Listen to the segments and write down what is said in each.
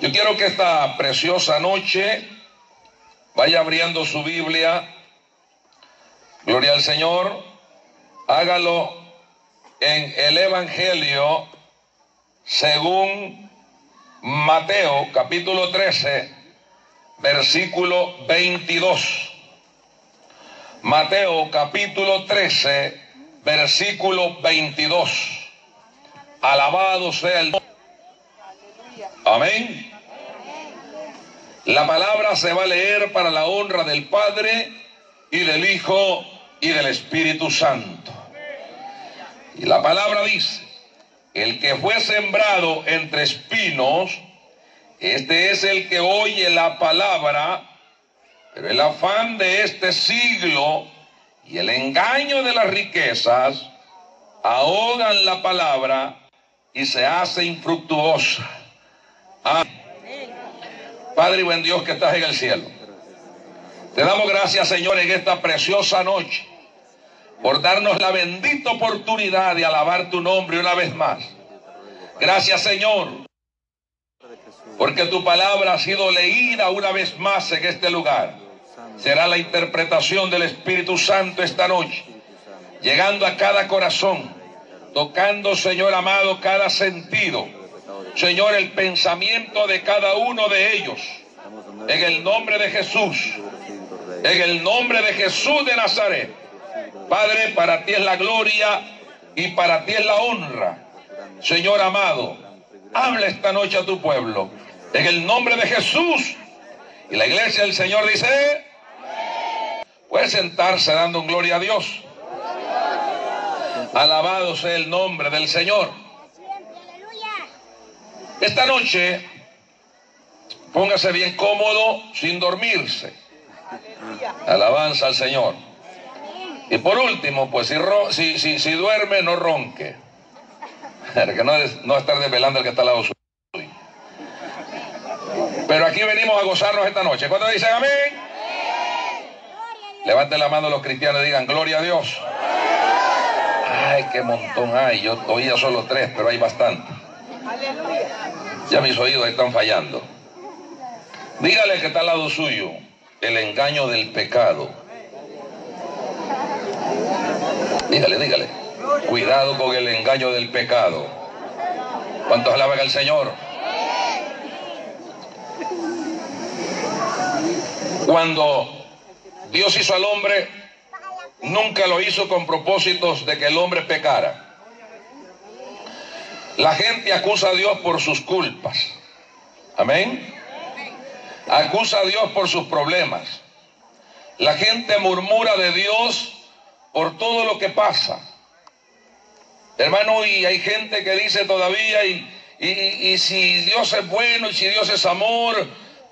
Yo quiero que esta preciosa noche vaya abriendo su Biblia. Gloria al Señor. Hágalo en el Evangelio según Mateo capítulo 13, versículo 22. Mateo capítulo 13, versículo 22. Alabado sea el Amén. La palabra se va a leer para la honra del Padre y del Hijo y del Espíritu Santo. Y la palabra dice, el que fue sembrado entre espinos, este es el que oye la palabra, pero el afán de este siglo y el engaño de las riquezas ahogan la palabra y se hace infructuosa. Padre y buen Dios que estás en el cielo. Te damos gracias, Señor, en esta preciosa noche por darnos la bendita oportunidad de alabar tu nombre una vez más. Gracias, Señor, porque tu palabra ha sido leída una vez más en este lugar. Será la interpretación del Espíritu Santo esta noche, llegando a cada corazón, tocando, Señor amado, cada sentido Señor, el pensamiento de cada uno de ellos. En el nombre de Jesús. En el nombre de Jesús de Nazaret. Padre, para ti es la gloria y para ti es la honra. Señor amado, habla esta noche a tu pueblo. En el nombre de Jesús. Y la iglesia del Señor dice, puede sentarse dando gloria a Dios. Alabado sea el nombre del Señor. Esta noche, póngase bien cómodo sin dormirse. Alabanza al Señor. Y por último, pues si, si, si, duerme, no ronque. Que no, no estar desvelando el que está al lado suyo. Pero aquí venimos a gozarnos esta noche. ¿Cuándo dicen amén? Levanten la mano los cristianos y digan, gloria a Dios. Ay, qué montón hay. Yo oía solo tres, pero hay bastante. Ya mis oídos están fallando. Dígale que está al lado suyo el engaño del pecado. Dígale, dígale. Cuidado con el engaño del pecado. ¿Cuántos alaban al Señor? Cuando Dios hizo al hombre, nunca lo hizo con propósitos de que el hombre pecara. La gente acusa a Dios por sus culpas. Amén. Acusa a Dios por sus problemas. La gente murmura de Dios por todo lo que pasa. Hermano, y hay gente que dice todavía, y, y, si Dios es bueno y si Dios es amor,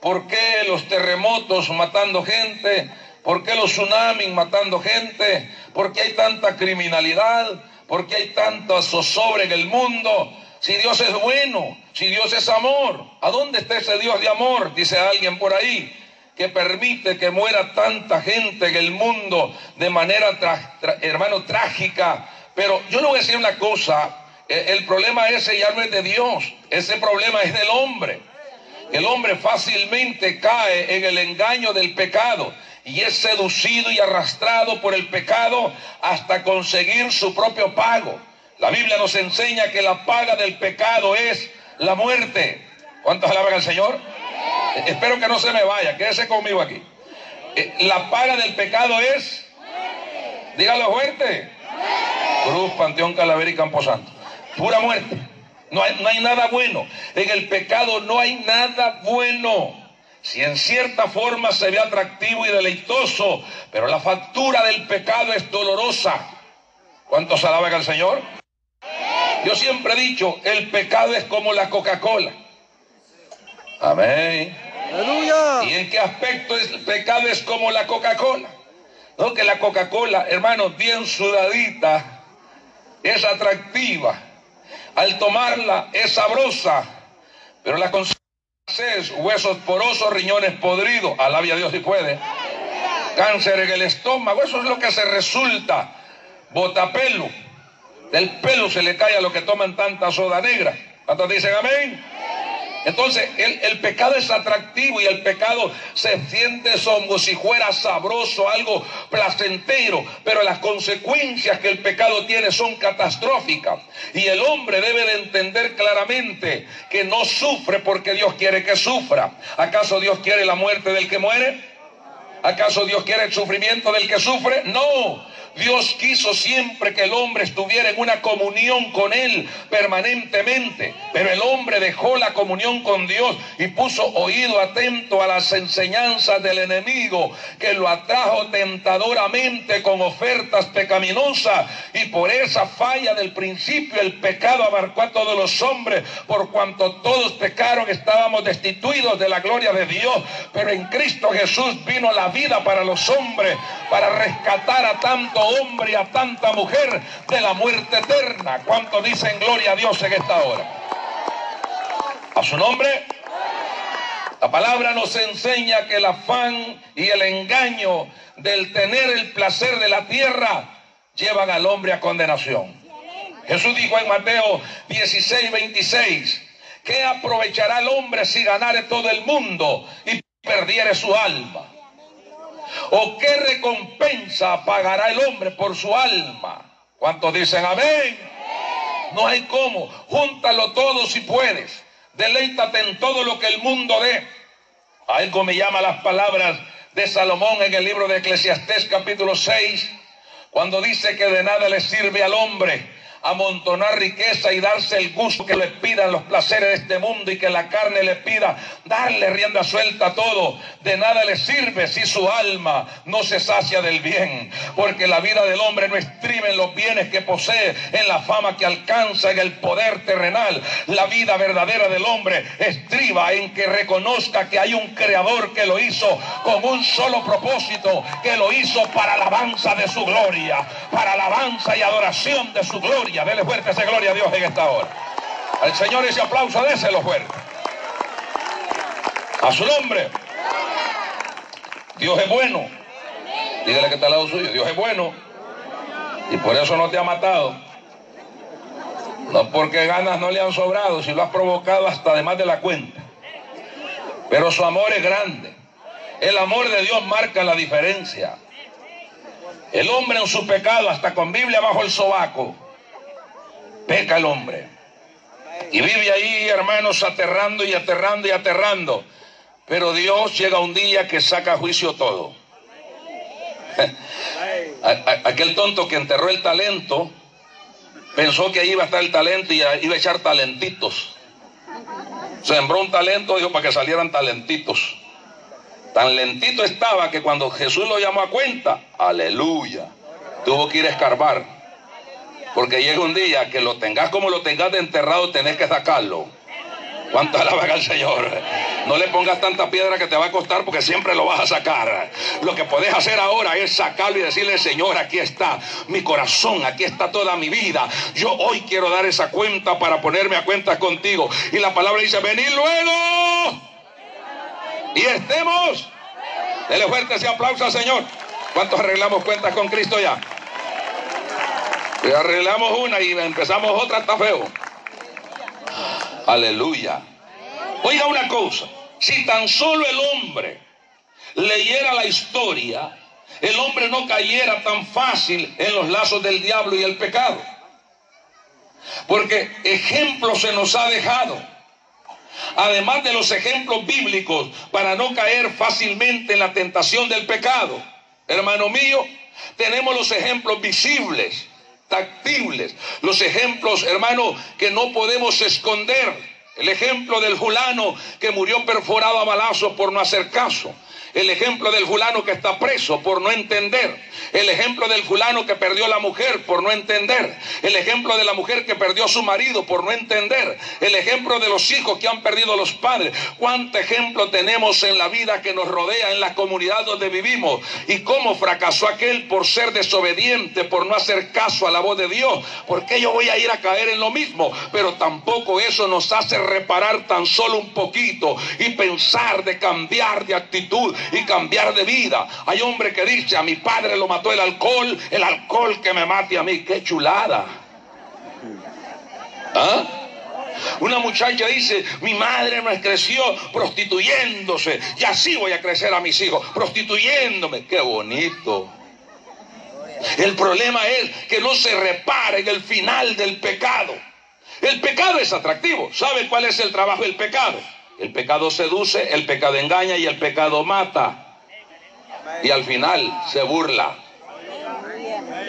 ¿por qué los terremotos matando gente? ¿Por qué los tsunamis matando gente? ¿Por qué hay tanta criminalidad? ¿Por qué hay tanta zozobra en el mundo? Si Dios es bueno, si Dios es amor, ¿a dónde está ese Dios de amor? Dice alguien por ahí, que permite que muera tanta gente en el mundo de manera, hermano, trágica. Pero yo le voy a decir una cosa, e, el problema ese ya no es de Dios, ese problema es del hombre. El hombre fácilmente cae en el engaño del pecado y es seducido y arrastrado por el pecado hasta conseguir su propio pago. La Biblia nos enseña que la paga del pecado es la muerte. ¿Cuántos alaban al Señor? Espero que no se me vaya, quédese conmigo aquí. Eh, la paga del pecado es. Dígalo fuerte. Cruz, Panteón, Calavera y Camposanto. Pura muerte. No hay, no hay nada bueno. En el pecado no hay nada bueno. Si en cierta forma se ve atractivo y deleitoso, pero la factura del pecado es dolorosa. ¿Cuántos alaban al Señor? Yo siempre he dicho, el pecado es como la Coca-Cola. Amén. ¿Y en qué aspecto el pecado es como la Coca-Cola? No, que la Coca-Cola, hermano, bien sudadita, es atractiva. Al tomarla es sabrosa, pero la es huesos porosos, riñones podridos, alabia Dios si puede. Cáncer en el estómago, eso es lo que se resulta. Botapelo del pelo se le cae a los que toman tanta soda negra. ¿Cuántos dicen amén? Entonces, el, pecado es atractivo y el pecado se siente como si fuera sabroso, algo placentero, pero las consecuencias que el pecado tiene son catastróficas. Y el hombre debe de entender claramente que no sufre porque Dios quiere que sufra. ¿Acaso Dios quiere la muerte del que muere? ¿Acaso Dios quiere el sufrimiento del que sufre? No. Dios quiso siempre que el hombre estuviera en una comunión con Él permanentemente, pero el hombre dejó la comunión con Dios y puso oído atento a las enseñanzas del enemigo que lo atrajo tentadoramente con ofertas pecaminosas y por esa falla del principio el pecado abarcó a todos los hombres, por cuanto todos pecaron estábamos destituidos de la gloria de Dios, pero en Cristo Jesús vino la vida para los hombres, para rescatar a tanto hombre y a tanta mujer de la muerte eterna. ¿Cuánto dicen gloria a Dios en esta hora? A su nombre. La palabra nos enseña que el afán y el engaño del tener el placer de la tierra llevan al hombre a condenación. Jesús dijo en Mateo 16, 26, ¿qué aprovechará el hombre si ganare todo el mundo y perdiere su alma? ¿O qué recompensa pagará el hombre por su alma? ¿Cuántos dicen amén? No hay cómo. Júntalo todo si puedes. Deleítate en todo lo que el mundo dé. Algo me llama las palabras de Salomón en el libro de Eclesiastés capítulo 6, cuando dice que de nada le sirve al hombre amontonar riqueza y darse el gusto que le pidan los placeres de este mundo y que la carne le pida darle rienda suelta a todo. De nada le sirve si su alma no se sacia del bien, porque la vida del hombre no estriba en los bienes que posee, en la fama que alcanza, en el poder terrenal. La vida verdadera del hombre estriba en que reconozca que hay un creador que lo hizo con un solo propósito, que lo hizo para alabanza de su gloria, para alabanza y adoración de su gloria Dele fuerte esa gloria a Dios en esta hora. Al Señor ese aplauso, déselo fuerte. A su nombre. Dios es bueno. Dígale que está al lado suyo. Dios es bueno. Y por eso no te ha matado. No porque ganas no le han sobrado, si lo has provocado hasta además de la cuenta. Pero su amor es grande. El amor de Dios marca la diferencia. El hombre en su pecado, hasta con Biblia bajo el sobaco, peca el hombre. Y vive ahí, hermanos, aterrando y aterrando y aterrando. Pero Dios llega un día que saca a juicio todo. Aquel tonto que enterró el talento pensó que ahí iba a estar el talento y iba a echar talentitos. Sembró un talento, dijo, para que salieran talentitos. Tan lentito estaba que cuando Jesús lo llamó a cuenta, aleluya, tuvo que ir a escarbar. Porque llega un día que lo tengas como lo tengas de enterrado, tenés que sacarlo. ¿Cuánto alaban al Señor? No le pongas tanta piedra que te va a costar porque siempre lo vas a sacar. Lo que podés hacer ahora es sacarlo y decirle, Señor, aquí está mi corazón, aquí está toda mi vida. Yo hoy quiero dar esa cuenta para ponerme a cuenta contigo. Y la palabra dice, venid luego. Y estemos. Dele fuerte ese aplauso al Señor. ¿Cuántos arreglamos cuentas con Cristo ya? Arreglamos una y empezamos otra, está feo. Aleluya. Oiga una cosa, si tan solo el hombre leyera la historia, el hombre no cayera tan fácil en los lazos del diablo y el pecado. Porque ejemplos se nos ha dejado. Además de los ejemplos bíblicos para no caer fácilmente en la tentación del pecado. Hermano mío, tenemos los ejemplos visibles tactibles, los ejemplos, hermano, que no podemos esconder. El ejemplo del fulano que murió perforado a balazos por no hacer caso. El ejemplo del fulano que está preso por no entender. El ejemplo del fulano que perdió la mujer por no entender. El ejemplo de la mujer que perdió su marido por no entender. El ejemplo de los hijos que han perdido los padres. ¿Cuánto ejemplo tenemos en la vida que nos rodea, en la comunidad donde vivimos? Y cómo fracasó aquel por ser desobediente, por no hacer caso a la voz de Dios. Porque yo voy a ir a caer en lo mismo. Pero tampoco eso nos hace reparar tan solo un poquito y pensar de cambiar de actitud y cambiar de vida. Hay hombre que dice, a mi padre lo mató el alcohol, el alcohol que me mate a mí. Qué chulada. ¿Ah? Una muchacha dice, mi madre me creció prostituyéndose y así voy a crecer a mis hijos, prostituyéndome. Qué bonito. El problema es que no se repara en el final del pecado. El pecado es atractivo. ¿Sabe cuál es el trabajo del pecado? El pecado seduce, el pecado engaña y el pecado mata. Y al final se burla.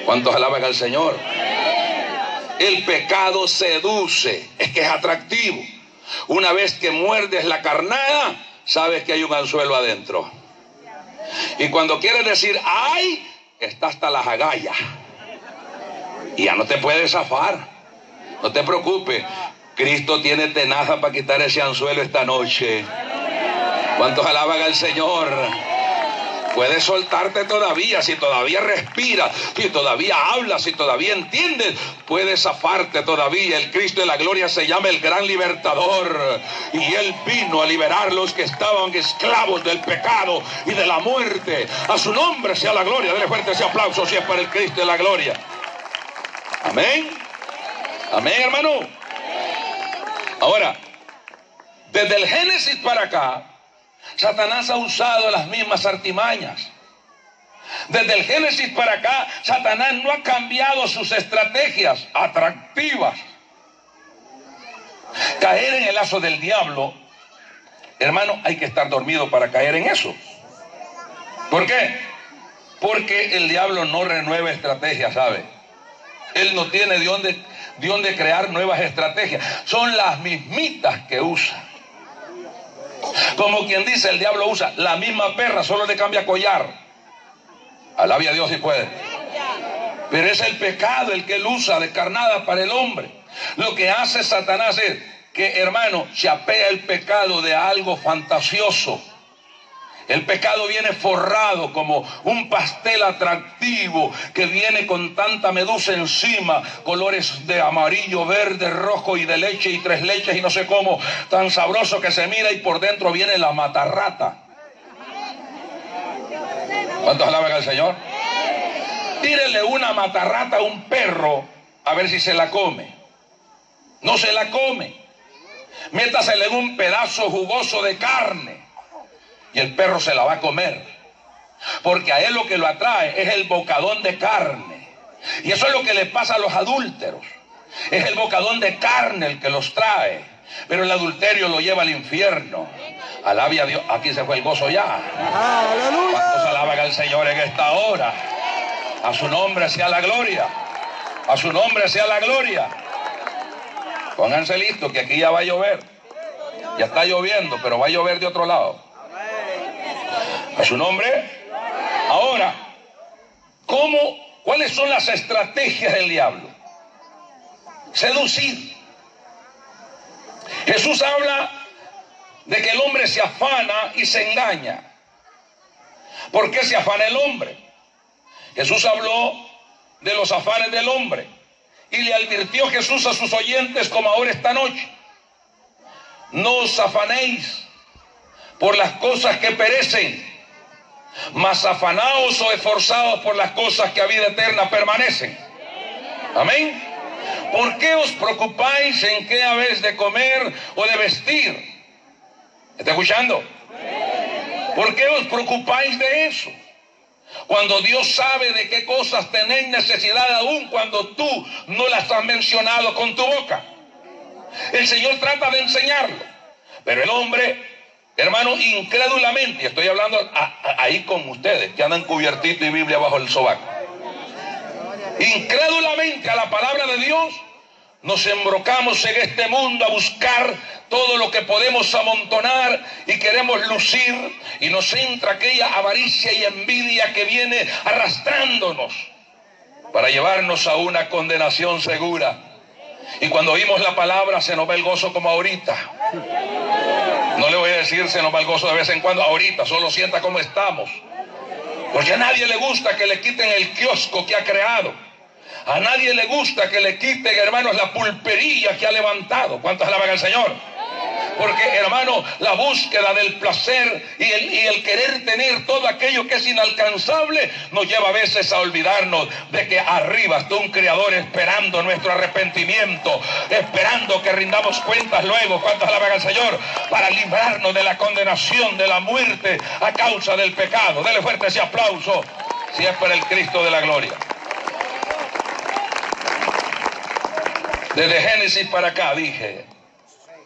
¿Cuántos alaban al Señor? El pecado seduce, es que es atractivo. Una vez que muerdes la carnada, sabes que hay un anzuelo adentro. Y cuando quieres decir, ay, está hasta las agallas. Y ya no te puedes zafar. No te preocupes. Cristo tiene tenaza para quitar ese anzuelo esta noche. ¿Cuántos alaban al Señor? Puedes soltarte todavía, si todavía respiras, si todavía hablas, si todavía entiendes, puedes zafarte todavía. El Cristo de la gloria se llama el gran libertador. Y Él vino a liberar los que estaban esclavos del pecado y de la muerte. A su nombre sea la gloria. Dele fuerte ese aplauso si es para el Cristo de la gloria. Amén. Amén, hermano. Ahora, desde el Génesis para acá, Satanás ha usado las mismas artimañas. Desde el Génesis para acá, Satanás no ha cambiado sus estrategias atractivas. Caer en el lazo del diablo, hermano, hay que estar dormido para caer en eso. ¿Por qué? Porque el diablo no renueva estrategias, ¿sabe? Él no tiene de dónde, de dónde crear nuevas estrategias. Son las mismitas que usa. Como quien dice, el diablo usa la misma perra, solo le cambia collar. Alabia a Dios si puede. Pero es el pecado el que él usa de carnada para el hombre. Lo que hace Satanás es que, hermano, se apea el pecado de algo fantasioso el pecado viene forrado como un pastel atractivo que viene con tanta medusa encima, colores de amarillo, verde, rojo y de leche y tres leches y no sé cómo, tan sabroso que se mira y por dentro viene la matarrata. ¿Cuántos alaban al Señor? Tírele una matarrata a un perro a ver si se la come. No se la come. Métasele en un pedazo jugoso de carne y el perro se la va a comer. Porque a él lo que lo atrae es el bocadón de carne. Y eso es lo que le pasa a los adúlteros. Es el bocadón de carne el que los trae. Pero el adulterio lo lleva al infierno. Alabia a Dios. Aquí se fue el gozo ya. ¿Cuántos alaban al Señor en esta hora? A su nombre sea la gloria. A su nombre sea la gloria. Pónganse listos que aquí ya va a llover. Ya está lloviendo, pero va a llover de otro lado a su nombre. Ahora, ¿cómo, cuáles son las estrategias del diablo? Seducir. Jesús habla de que el hombre se afana y se engaña. ¿Por qué se afana el hombre? Jesús habló de los afanes del hombre y le advirtió Jesús a sus oyentes como ahora esta noche. No os afanéis por las cosas que perecen, mas afanaos o esforzados por las cosas que a vida eterna permanecen. Amén. ¿Por qué os preocupáis en qué habéis de comer o de vestir? ¿Está escuchando? ¿Por qué os preocupáis de eso? Cuando Dios sabe de qué cosas tenéis necesidad aún cuando tú no las has mencionado con tu boca. El Señor trata de enseñarlo. Pero el hombre Hermano, incrédulamente, estoy hablando ahí con ustedes que andan cubiertito y Biblia bajo el sobaco. Incrédulamente a la palabra de Dios, nos embrocamos en este mundo a buscar todo lo que podemos amontonar y queremos lucir y nos entra aquella avaricia y envidia que viene arrastrándonos para llevarnos a una condenación segura. Y cuando oímos la palabra se nos ve el gozo como ahorita. No le voy a decir se nos va gozo de vez en cuando, ahorita, solo sienta cómo estamos. Porque a nadie le gusta que le quiten el kiosco que ha creado. A nadie le gusta que le quiten, hermanos, la pulpería que ha levantado. ¿Cuántos alaban al Señor? Porque hermano, la búsqueda del placer y el, querer tener todo aquello que es inalcanzable nos lleva a veces a olvidarnos de que arriba está un creador esperando nuestro arrepentimiento, esperando que rindamos cuentas luego, cuántas alaban al Señor, para librarnos de la condenación, de la muerte a causa del pecado. Dele fuerte ese aplauso si es para el Cristo de la gloria. Desde Génesis para acá dije,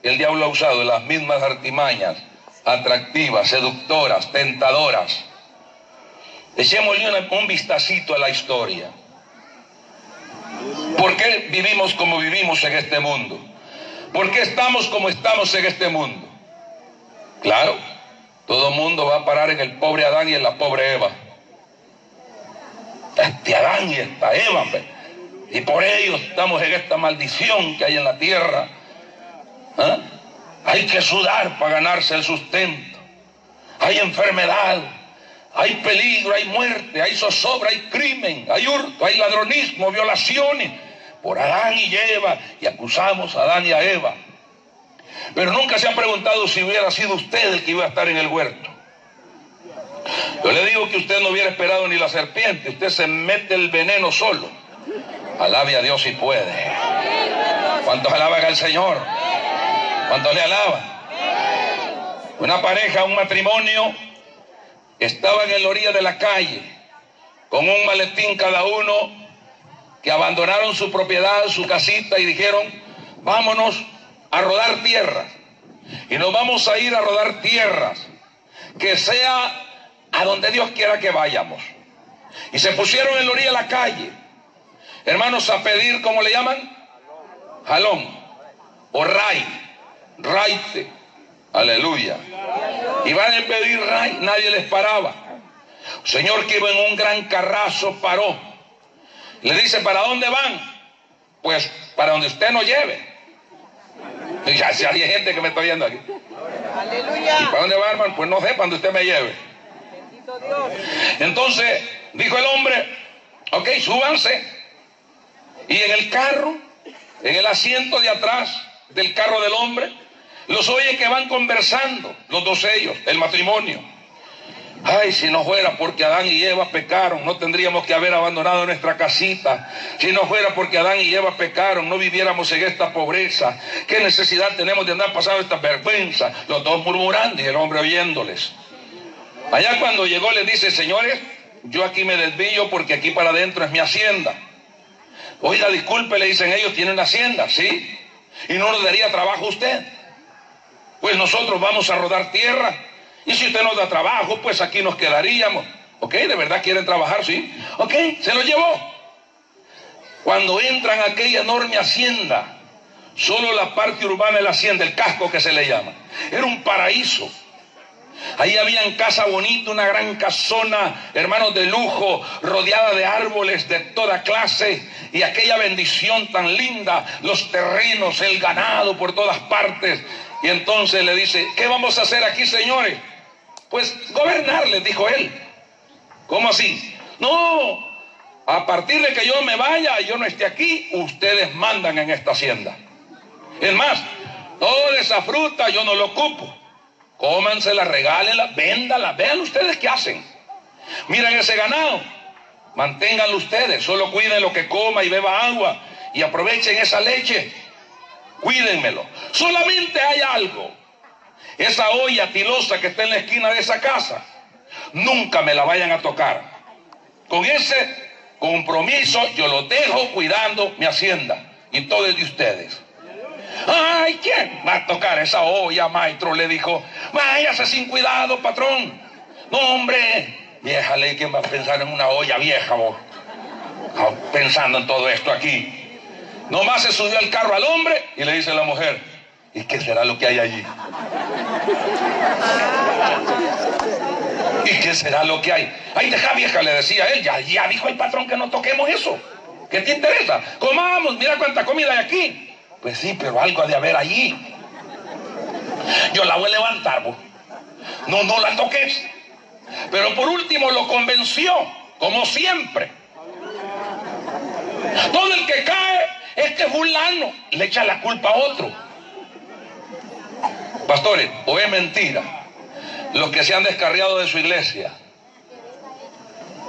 el diablo ha usado las mismas artimañas atractivas, seductoras, tentadoras. Echémosle un vistacito a la historia. ¿Por qué vivimos como vivimos en este mundo? ¿Por qué estamos como estamos en este mundo? Claro, todo mundo va a parar en el pobre Adán y en la pobre Eva. Este Adán y esta Eva, y por ello estamos en esta maldición que hay en la tierra. ¿Ah? Hay que sudar para ganarse el sustento. Hay enfermedad, hay peligro, hay muerte, hay zozobra, hay crimen, hay hurto, hay ladronismo, violaciones por Adán y Eva y acusamos a Adán y a Eva. Pero nunca se ha preguntado si hubiera sido usted el que iba a estar en el huerto. Yo le digo que usted no hubiera esperado ni la serpiente, usted se mete el veneno solo. Alabe a Dios si puede. ¿Cuántos alaban al Señor? ¿Cuántos le alaban? Una pareja, un matrimonio, estaba en la orilla de la calle, con un maletín cada uno, que abandonaron su propiedad, su casita y dijeron, vámonos a rodar tierras. Y nos vamos a ir a rodar tierras, que sea a donde Dios quiera que vayamos. Y se pusieron en la orilla de la calle, hermanos, a pedir, ¿cómo le llaman? Jalón o ray, raite, aleluya. Iban a pedir ray, nadie les paraba. señor que iba en un gran carrazo paró. Le dice, ¿para dónde van? Pues para donde usted nos lleve. Y ya si hay gente que me está viendo aquí. Aleluya. ¿Y para dónde va, hermano? Pues no sé, para donde usted me lleve. Entonces dijo el hombre, ok, súbanse. Y en el carro, en el asiento de atrás del carro del hombre, los oye que van conversando, los dos ellos, el matrimonio. Ay, si no fuera porque Adán y Eva pecaron, no tendríamos que haber abandonado nuestra casita. Si no fuera porque Adán y Eva pecaron, no viviéramos en esta pobreza. ¿Qué necesidad tenemos de andar pasando esta vergüenza? Los dos murmurando y el hombre oyéndoles. Allá cuando llegó le dice, señores, yo aquí me desvío porque aquí para adentro es mi hacienda. Oiga, disculpe, le dicen ellos, tienen hacienda, ¿sí? Y no nos daría trabajo usted. Pues nosotros vamos a rodar tierra. Y si usted nos da trabajo, pues aquí nos quedaríamos. ¿Ok? ¿De verdad quieren trabajar? Sí. ¿Ok? Se lo llevó. Cuando entran a aquella enorme hacienda, solo la parte urbana de la hacienda, el casco que se le llama, era un paraíso. Ahí había casa bonita, una gran casona, hermanos de lujo, rodeada de árboles de toda clase y aquella bendición tan linda, los terrenos, el ganado por todas partes. Y entonces le dice, ¿qué vamos a hacer aquí, señores? Pues gobernarles, dijo él. ¿Cómo así? No, a partir de que yo me vaya y yo no esté aquí, ustedes mandan en esta hacienda. Es más, toda esa fruta yo no lo ocupo cómansela, regálenla, véndala, vean ustedes qué hacen. Miren ese ganado, manténganlo ustedes, solo cuiden lo que coma y beba agua y aprovechen esa leche, cuídenmelo. Solamente hay algo, esa olla tilosa que está en la esquina de esa casa, nunca me la vayan a tocar. Con ese compromiso yo lo dejo cuidando mi hacienda y todo es de ustedes. Ay, ¿quién va a tocar esa olla, maestro? Le dijo, váyase sin cuidado, patrón. No, hombre, vieja ley, ¿quién va a pensar en una olla vieja, vos? Ah, pensando en todo esto aquí. Nomás se subió al carro al hombre y le dice a la mujer, ¿y qué será lo que hay allí? ¿Y qué será lo que hay? Ay, deja vieja, le decía él, ya, ya dijo el patrón que no toquemos eso. ¿Qué te interesa? Comamos, mira cuánta comida hay aquí. Pues sí, pero algo ha de haber allí. Yo la voy a levantar, vos. No, no la toques. Pero por último lo convenció, como siempre. Todo el que cae es que fulano le echa la culpa a otro. Pastores, o es mentira los que se han descarriado de su iglesia.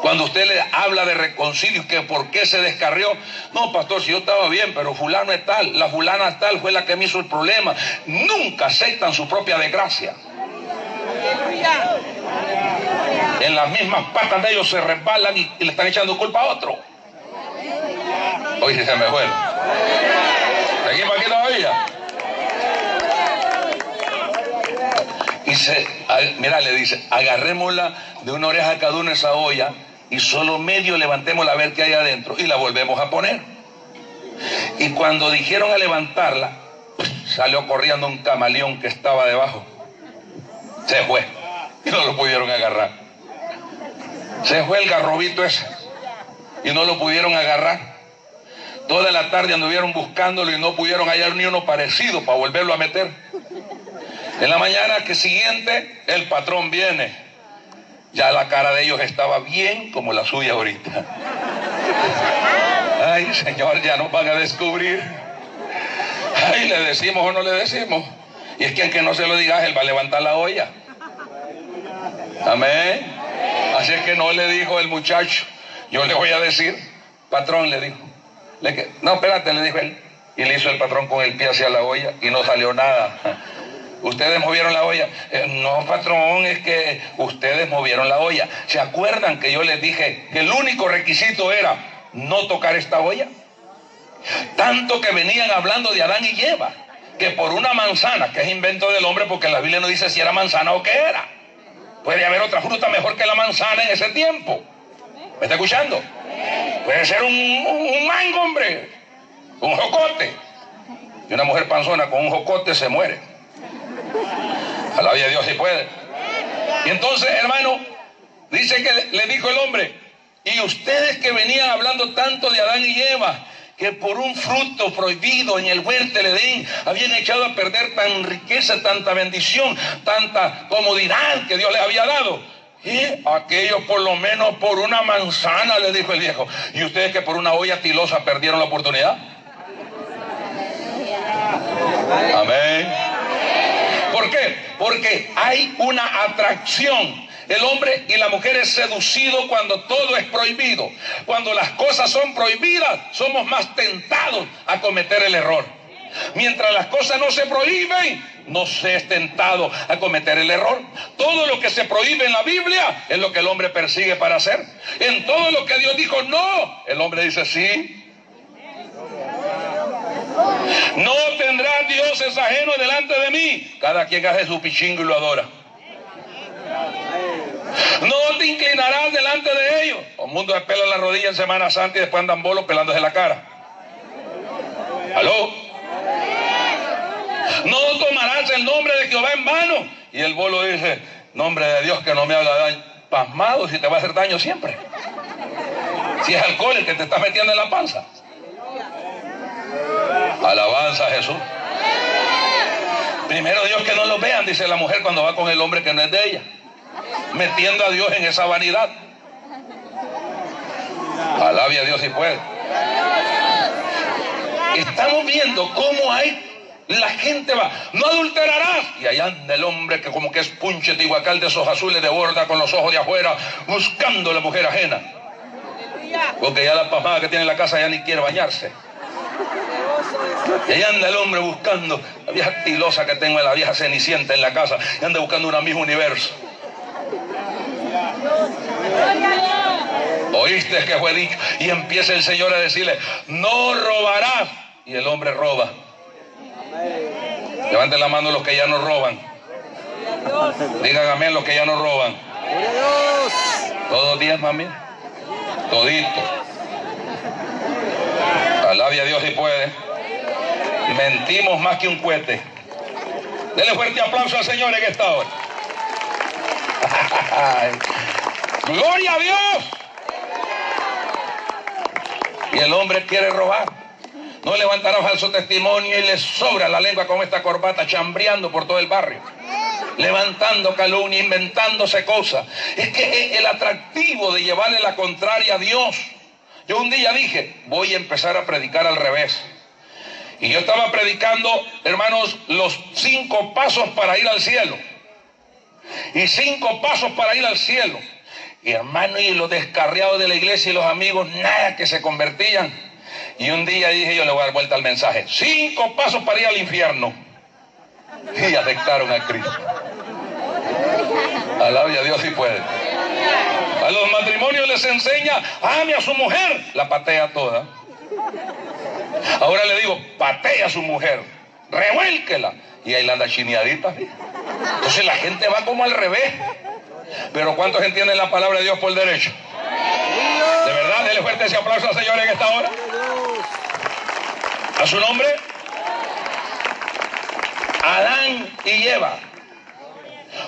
Cuando usted le habla de reconcilio, que por qué se descarrió. No, pastor, si yo estaba bien, pero fulano es tal, la fulana tal fue la que me hizo el problema. Nunca aceptan su propia desgracia. En las mismas patas de ellos se resbalan y, le están echando culpa a otro. Oye, se me fue. Aquí. Y se, mira, le dice, agarrémosla de una oreja cada uno esa olla y solo medio levantemos a ver qué hay adentro y la volvemos a poner. Y cuando dijeron a levantarla, salió corriendo un camaleón que estaba debajo. Se fue y no lo pudieron agarrar. Se fue el garrobito ese y no lo pudieron agarrar. Toda la tarde anduvieron buscándolo y no pudieron hallar ni uno parecido para volverlo a meter. En la mañana que siguiente, el patrón viene ya la cara de ellos estaba bien como la suya ahorita. Ay, Señor, ya nos van a descubrir. Ay, le decimos o no le decimos. Y es que aunque no se lo digas, él va a levantar la olla. Amén. Así es que no le dijo el muchacho, yo le voy a decir, patrón le dijo. No, espérate, le dijo él. Y le hizo el patrón con el pie hacia la olla y no salió nada. Ustedes movieron la olla. Eh, no, patrón, es que ustedes movieron la olla. ¿Se acuerdan que yo les dije que el único requisito era no tocar esta olla? Tanto que venían hablando de Adán y Eva, que por una manzana, que es invento del hombre, porque la Biblia no dice si era manzana o qué era. Puede haber otra fruta mejor que la manzana en ese tiempo. ¿Me está escuchando? Puede ser un, mango, hombre. Un jocote. Y una mujer panzona con un jocote se muere. A Dios si puede. Y entonces, hermano, dice que le dijo el hombre, y ustedes que venían hablando tanto de Adán y Eva, que por un fruto prohibido en el huerto del Edén habían echado a perder tan riqueza, tanta bendición, tanta comodidad que Dios les había dado. Y aquello por lo menos por una manzana, le dijo el viejo. ¿Y ustedes que por una olla tilosa perdieron la oportunidad? Amén. ¿Por qué? Porque hay una atracción. El hombre y la mujer es seducido cuando todo es prohibido. Cuando las cosas son prohibidas, somos más tentados a cometer el error. Mientras las cosas no se prohíben, no se es tentado a cometer el error. Todo lo que se prohíbe en la Biblia es lo que el hombre persigue para hacer. En todo lo que Dios dijo no, el hombre dice sí. No tendrá dioses ajenos delante de mí. Cada quien hace su pichingo y lo adora. No te inclinarás delante de ellos. Un mundo de pelo en la rodilla en Semana Santa y después andan bolos pelándose la cara. ¿Aló? No tomarás el nombre de Jehová en vano. Y el bolo dice, nombre de Dios que no me haga daño. Pasmado si te va a hacer daño siempre. Si es alcohol el que te está metiendo en la panza. Alabanza Jesús. Primero Dios que no lo vean, dice la mujer cuando va con el hombre que no es de ella. Metiendo a Dios en esa vanidad. Alabe a Dios si puede. Estamos viendo cómo hay la gente va, no adulterarás. Y allá anda el hombre que como que es punche tihuacal de esos azules de borda con los ojos de afuera, buscando la mujer ajena. Porque ya la pasmada que tiene en la casa ya ni quiere bañarse. Y ahí anda el hombre buscando la vieja tilosa que tengo, la vieja cenicienta en la casa, y anda buscando una mismo universo. ¿Oíste que fue dicho? Y empieza el Señor a decirle, no robarás. Y el hombre roba. Levanten la mano los que ya no roban. Digan amén los que ya no roban. Todos días, mami. Todito. Alabia Dios si puede. Mentimos más que un cohete. Denle fuerte aplauso al Señor en esta hora. Gloria a Dios. Y el hombre quiere robar. No levantará falso testimonio y le sobra la lengua con esta corbata chambreando por todo el barrio. Levantando calumnia, inventándose cosas. Es que el atractivo de llevarle la contraria a Dios yo un día dije, voy a empezar a predicar al revés. Y yo estaba predicando, hermanos, los cinco pasos para ir al cielo. Y cinco pasos para ir al cielo. Hermano, y los descarriados de la iglesia y los amigos, nada que se convertían. Y un día dije, yo le voy a dar vuelta al mensaje. Cinco pasos para ir al infierno. Y aceptaron a Cristo. Alabia a Dios si puede. A los matrimonios les enseña, ame a su mujer. La patea toda. Ahora le digo, patea a su mujer. Revuélquela. Y ahí la anda chineadita. Entonces la gente va como al revés. Pero ¿cuántos entienden la palabra de Dios por derecho? De verdad, denle fuerte ese aplauso al Señor en esta hora. A su nombre. Adán y Eva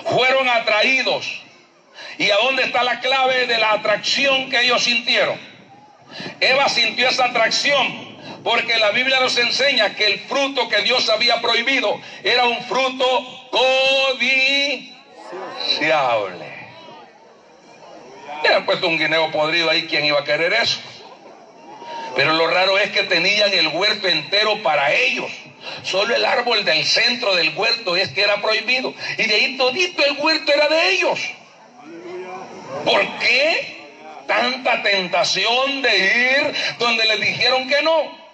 fueron atraídos. ¿Y a dónde está la clave de la atracción que ellos sintieron? Eva sintió esa atracción porque la Biblia nos enseña que el fruto que Dios había prohibido era un fruto codiciable. Le han puesto un guineo podrido ahí, ¿quién iba a querer eso? Pero lo raro es que tenían el huerto entero para ellos. Solo el árbol del centro del huerto es que era prohibido. Y de ahí todito el huerto era de ellos. ¿Por qué tanta tentación de ir donde les dijeron que no?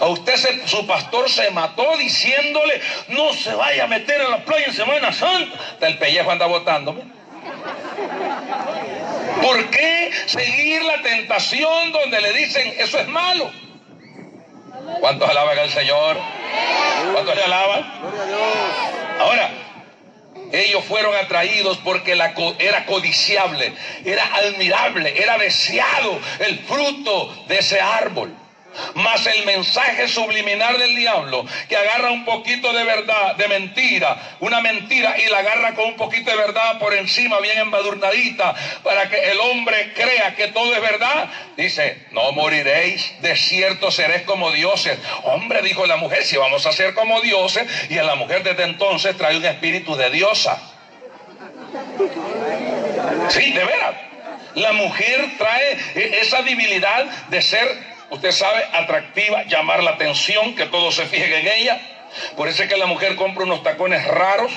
A usted su pastor se mató diciéndole, no se vaya a meter a la playa en Semana Santa. El pellejo anda botándome. ¿Por qué seguir la tentación donde le dicen eso es malo? ¿Cuántos alaban al Señor? ¿Cuántos le alaban? Ahora, ellos fueron atraídos porque la, era codiciable, era admirable, era deseado el fruto de ese árbol. Más el mensaje subliminal del diablo, que agarra un poquito de verdad, de mentira, una mentira y la agarra con un poquito de verdad por encima, bien embadurnadita, para que el hombre crea que todo es verdad. Dice, no moriréis, de cierto seréis como dioses. Hombre, dijo la mujer, si vamos a ser como dioses, y en la mujer desde entonces trae un espíritu de diosa. Sí, de veras. La mujer trae esa debilidad de ser usted sabe, atractiva, llamar la atención, que todos se fijen en ella. Por eso es que la mujer compra unos tacones raros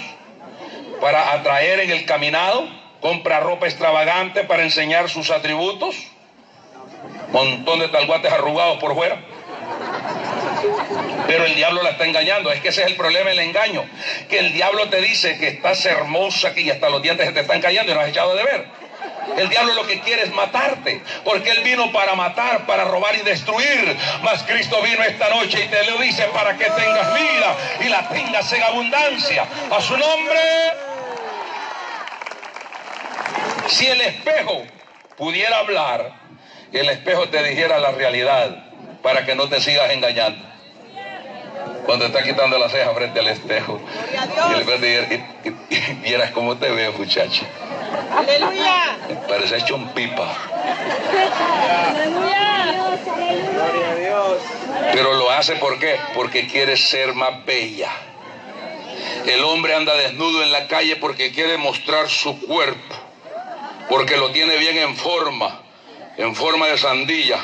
para atraer en el caminado, compra ropa extravagante para enseñar sus atributos, montón de talguates arrugados por fuera. Pero el diablo la está engañando. Es que ese es el problema, el engaño. Que el diablo te dice que estás hermosa y hasta los dientes se te están cayendo y no has echado de ver. El diablo lo que quiere es matarte, porque él vino para matar, para robar y destruir. Mas Cristo vino esta noche y te lo dice para que tengas vida y la tengas en abundancia. A su nombre. Si el espejo pudiera hablar, el espejo te dijera la realidad para que no te sigas engañando. Cuando está quitando la ceja frente al espejo. Y, y, vieras cómo te veo, muchacha. Aleluya. Parece hecho un pipa. Aleluya. Pero lo hace ¿por qué? Porque quiere ser más bella. El hombre anda desnudo en la calle porque quiere mostrar su cuerpo. Porque lo tiene bien en forma. En forma de sandilla.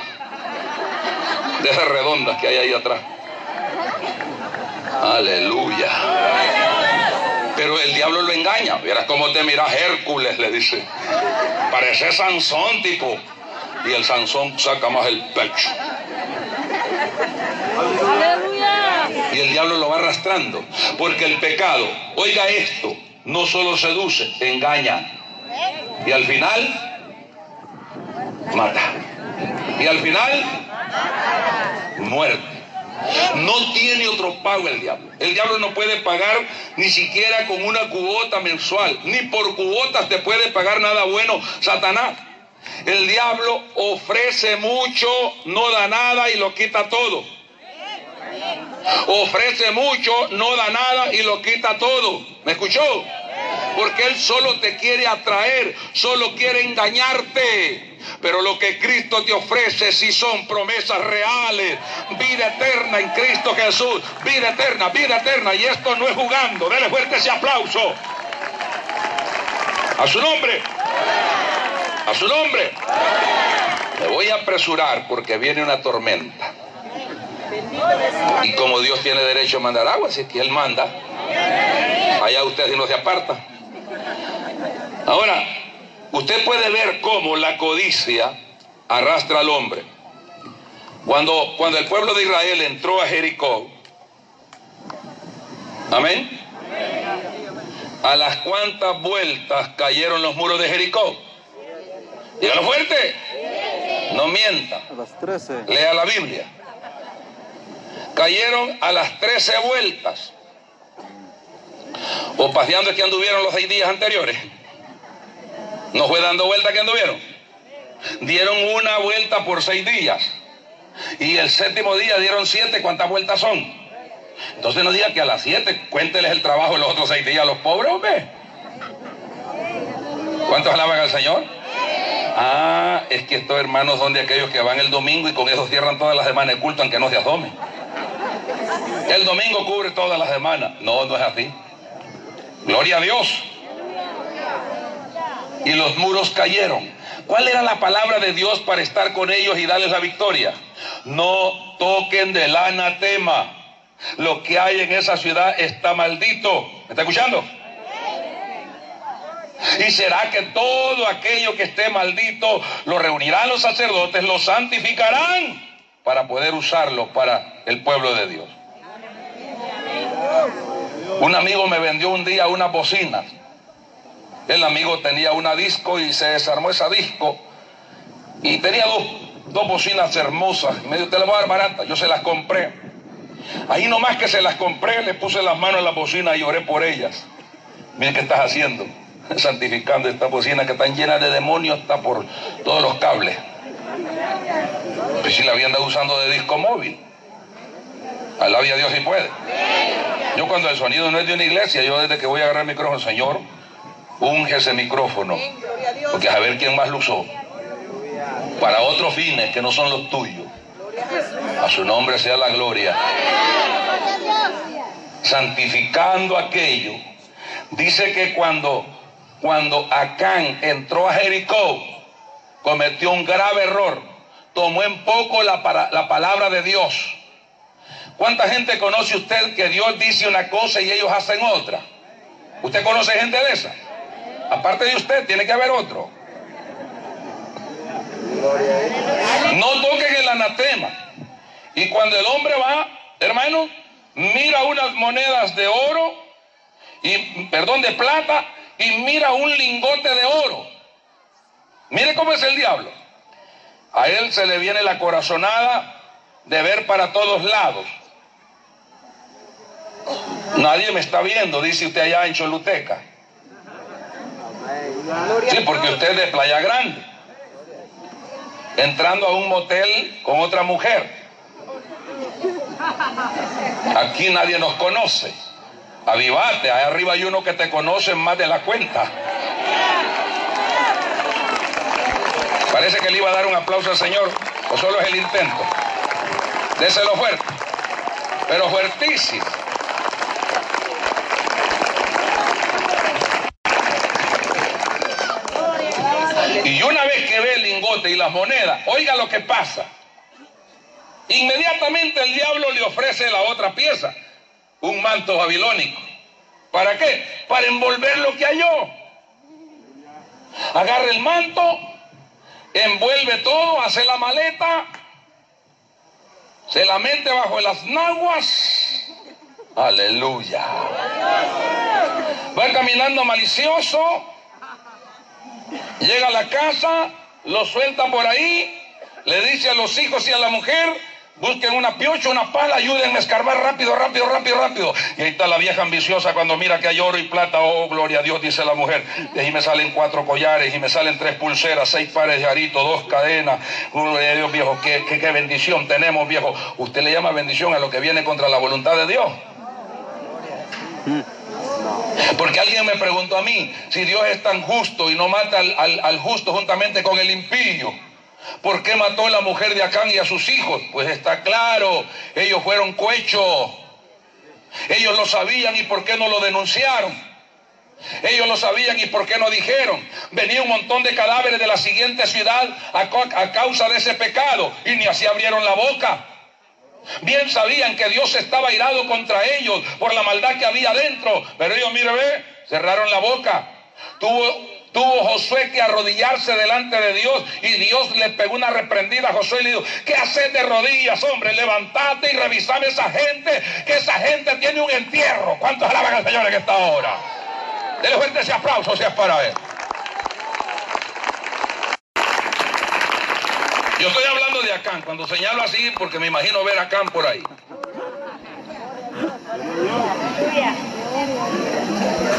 De esas redondas que hay ahí atrás. Aleluya. Pero el diablo lo engaña. Verás cómo te mira Hércules, le dice. Parece Sansón, tipo. Y el Sansón saca más el pecho. Y el diablo lo va arrastrando. Porque el pecado, oiga esto, no solo seduce, engaña. Y al final, mata. Y al final, muerte. No tiene otro pago el diablo. El diablo no puede pagar ni siquiera con una cubota mensual. Ni por cubotas te puede pagar nada bueno Satanás. El diablo ofrece mucho, no da nada y lo quita todo. Ofrece mucho, no da nada y lo quita todo. ¿Me escuchó? Porque Él solo te quiere atraer, solo quiere engañarte. Pero lo que Cristo te ofrece si son promesas reales, vida eterna en Cristo Jesús, vida eterna, vida eterna. Y esto no es jugando. Dele fuerte ese aplauso. A su nombre. A su nombre. Me voy a apresurar porque viene una tormenta. Y como Dios tiene derecho a mandar agua, si es que Él manda, allá usted si no se aparta. Ahora, usted puede ver cómo la codicia arrastra al hombre. Cuando, cuando el pueblo de Israel entró a Jericó, amén, a las cuantas vueltas cayeron los muros de Jericó. Dígalo fuerte. No mienta. A las 13. Lea la Biblia. Cayeron a las 13 vueltas. O paseando es que anduvieron los seis días anteriores. No fue dando vuelta que anduvieron. Dieron una vuelta por seis días. Y el séptimo día dieron siete. ¿Cuántas vueltas son? Entonces no diga que a las siete cuénteles el trabajo de los otros seis días a los pobres, hombre. ¿Cuántos alaban al Señor? Ah, es que estos hermanos son de aquellos que van el domingo y con eso cierran todas las semanas el culto aunque no se asome. El domingo cubre todas las semanas. No, no es así. Gloria a Dios. Y los muros cayeron. ¿Cuál era la palabra de Dios para estar con ellos y darles la victoria? No toquen del anatema. Lo que hay en esa ciudad está maldito. ¿Me está escuchando? Y será que todo aquello que esté maldito lo reunirán los sacerdotes, lo santificarán para poder usarlo para el pueblo de Dios. Un amigo me vendió un día una bocina. El amigo tenía una disco y se desarmó esa disco. Y tenía dos, dos bocinas hermosas. Me dijo, te las voy a dar barata. Yo se las compré. Ahí nomás que se las compré, le puse las manos en la bocina y oré por ellas. Mira qué estás haciendo. Santificando esta bocina que están llena de demonios, está por todos los cables. Pues si la habían andado usando de disco móvil. Alabia a Dios si puede. Yo cuando el sonido no es de una iglesia, yo desde que voy a agarrar el micrófono, Señor, unge ese micrófono. Porque a ver quién más lo usó. Para otros fines que no son los tuyos. A su nombre sea la gloria. Santificando aquello. Dice que cuando, cuando Acán entró a Jericó, cometió un grave error. Tomó en poco la, la palabra de Dios. ¿Cuánta gente conoce usted que Dios dice una cosa y ellos hacen otra? ¿Usted conoce gente de esa? Aparte de usted, tiene que haber otro. No toquen el anatema. Y cuando el hombre va, hermano, mira unas monedas de oro, y perdón, de plata, y mira un lingote de oro. Mire cómo es el diablo. A él se le viene la corazonada de ver para todos lados. Nadie me está viendo, dice usted allá en Choluteca. Sí, porque usted es de Playa Grande. Entrando a un motel con otra mujer. Aquí nadie nos conoce. Avivate, ahí arriba hay uno que te conoce más de la cuenta. Parece que le iba a dar un aplauso al Señor, o solo es el intento. Déselo fuerte, pero fuertísimo. Y una vez que ve el lingote y las monedas, oiga lo que pasa. Inmediatamente el diablo le ofrece la otra pieza, un manto babilónico. ¿Para qué? Para envolver lo que halló. Agarra el manto, envuelve todo, hace la maleta, se la mete bajo las naguas. Aleluya. Va caminando malicioso, llega a la casa, lo suelta por ahí, le dice a los hijos y a la mujer, Busquen una piocha, una pala, ayúdenme a escarbar rápido, rápido, rápido, rápido. Y ahí está la vieja ambiciosa cuando mira que hay oro y plata. Oh, gloria a Dios, dice la mujer. Y ahí me salen cuatro collares y me salen tres pulseras, seis pares de aritos, dos cadenas. Gloria a Dios, viejo, qué, qué, qué bendición tenemos, viejo. ¿Usted le llama bendición a lo que viene contra la voluntad de Dios? Porque alguien me preguntó a mí, si Dios es tan justo y no mata al, al, al justo juntamente con el impío. ¿Por qué mató a la mujer de Acán y a sus hijos? Pues está claro, ellos fueron cohechos. Ellos lo sabían y por qué no lo denunciaron. Ellos lo sabían y por qué no dijeron. Venía un montón de cadáveres de la siguiente ciudad a, causa de ese pecado y ni así abrieron la boca. Bien sabían que Dios estaba irado contra ellos por la maldad que había dentro. Pero ellos, mire, ve, cerraron la boca. Tuvo, tuvo Josué que arrodillarse delante de Dios y Dios le pegó una reprendida a Josué y le dijo, ¿qué haces de rodillas, hombre? Levantate y revisame esa gente, que esa gente tiene un entierro. ¿Cuántos alaban al Señor en esta hora? Dele fuerte ese aplauso si es para él. Yo estoy hablando de Acán, cuando señalo así, porque me imagino ver a Acán por ahí.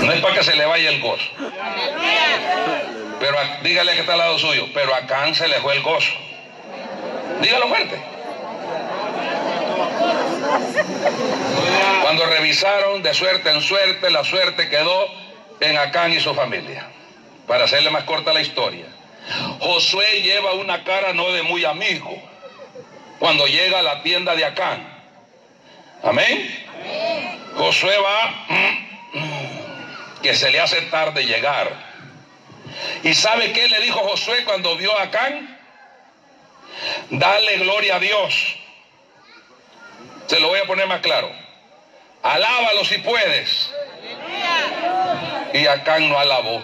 No es para que se le vaya el gozo. Pero dígale que está al lado suyo, pero a Acán se le fue el gozo. Dígalo fuerte. Cuando revisaron de suerte en suerte, la suerte quedó en Acán y su familia. Para hacerle más corta la historia. Josué lleva una cara no de muy amigo cuando llega a la tienda de Acán. Amén. Josué va que se le hace tarde llegar. ¿Y sabe qué le dijo Josué cuando vio a Acán? Dale gloria a Dios. Se lo voy a poner más claro. Alábalo si puedes. Y Acán no alabó.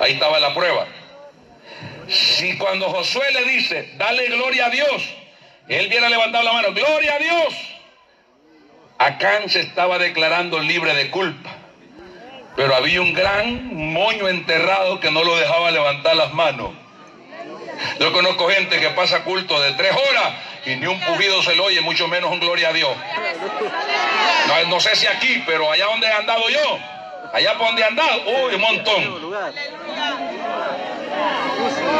Ahí estaba la prueba. Si cuando Josué le dice, dale gloria a Dios, él viene a levantar la mano, gloria a Dios. Acán se estaba declarando libre de culpa. Pero había un gran moño enterrado que no lo dejaba levantar las manos. Yo conozco gente que pasa culto de tres horas y ni un pujido se lo oye, mucho menos un gloria a Dios. No, no sé si aquí, pero allá donde he andado yo, Allá por donde andaba, uy, un montón.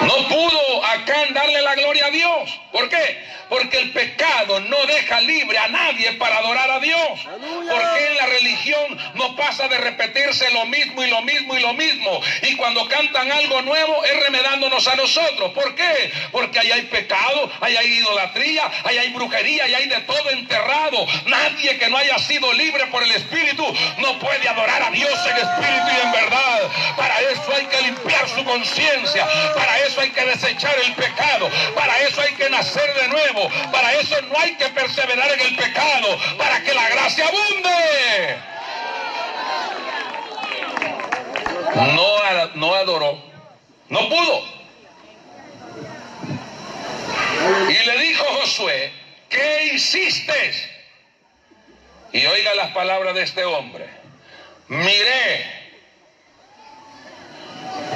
No pudo acá darle la gloria a Dios. ¿Por qué? Porque el pecado no deja libre a nadie para adorar a Dios. Porque en la religión no pasa de repetirse lo mismo y lo mismo y lo mismo. Y cuando cantan algo nuevo es remedándonos a nosotros. ¿Por qué? Porque ahí hay pecado, ahí hay idolatría, ahí hay brujería, ahí hay de todo enterrado. Nadie que no haya sido libre por el Espíritu no puede adorar a Dios en espíritu y en verdad. Para eso hay que limpiar su conciencia. Para eso hay que desechar el pecado. Para eso hay que nacer de nuevo. Para eso no hay que perseverar en el pecado. Para que la gracia abunde. No, no adoró. No pudo. Y le dijo Josué, ¿qué hiciste? Y oiga las palabras de este hombre. Miré,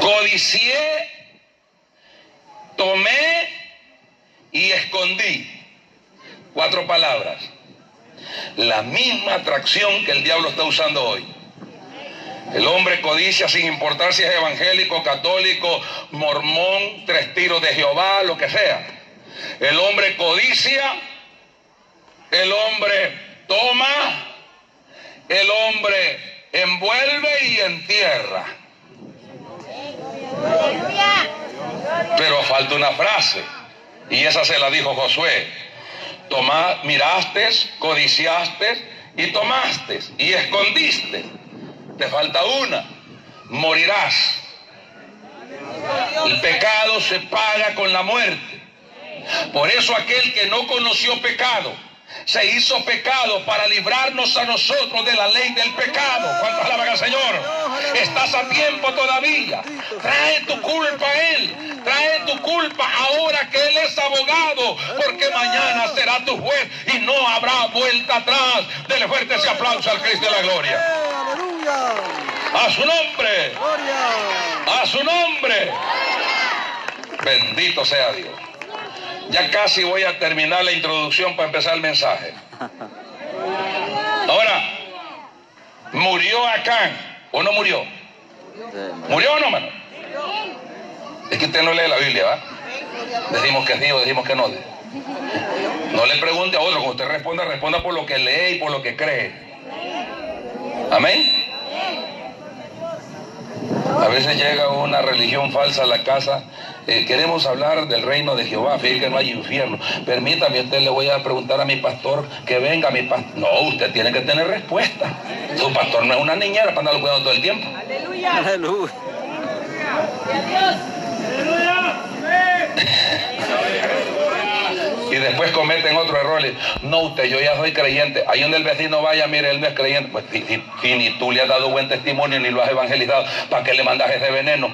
codicié tomé y escondí. Cuatro palabras. La misma atracción que el diablo está usando hoy. El hombre codicia sin importar si es evangélico, católico, mormón, tres tiros de Jehová, lo que sea. El hombre codicia, el hombre toma, el hombre envuelve y entierra. Pero falta una frase. Y esa se la dijo Josué. Toma, miraste, codiciaste y tomaste y escondiste. Te falta una. Morirás. El pecado se paga con la muerte. Por eso aquel que no conoció pecado se hizo pecado para librarnos a nosotros de la ley del pecado. ¿Cuántos alaban al Señor? Estás a tiempo todavía. Trae tu culpa a Él. Trae tu culpa ahora que Él es abogado, porque mañana será tu juez y no habrá vuelta atrás. Dele fuerte ese aplauso al Cristo de la gloria. A su nombre. A su nombre. Bendito sea Dios. Ya casi voy a terminar la introducción para empezar el mensaje. Ahora, ¿murió Acán o no murió? ¿Murió o no, mano? Es que usted no lee la Biblia, ¿va? Decimos que sí o decimos que no. No le pregunte a otro, cuando usted responda, responda por lo que lee y por lo que cree. Amén. A veces llega una religión falsa a la casa. Eh, queremos hablar del reino de Jehová. Fíjate que no hay infierno. Permítame, usted le voy a preguntar a mi pastor que venga. Mi pastor. No, usted tiene que tener respuesta. Su pastor no es una niñera para andarlo cuidando todo el tiempo. Aleluya. Aleluya. y después cometen otro error. No, usted, yo ya soy creyente. Ahí donde el vecino vaya, mire, él no es creyente. Pues si, ni tú le has dado buen testimonio ni lo has evangelizado, ¿para qué le mandas ese veneno?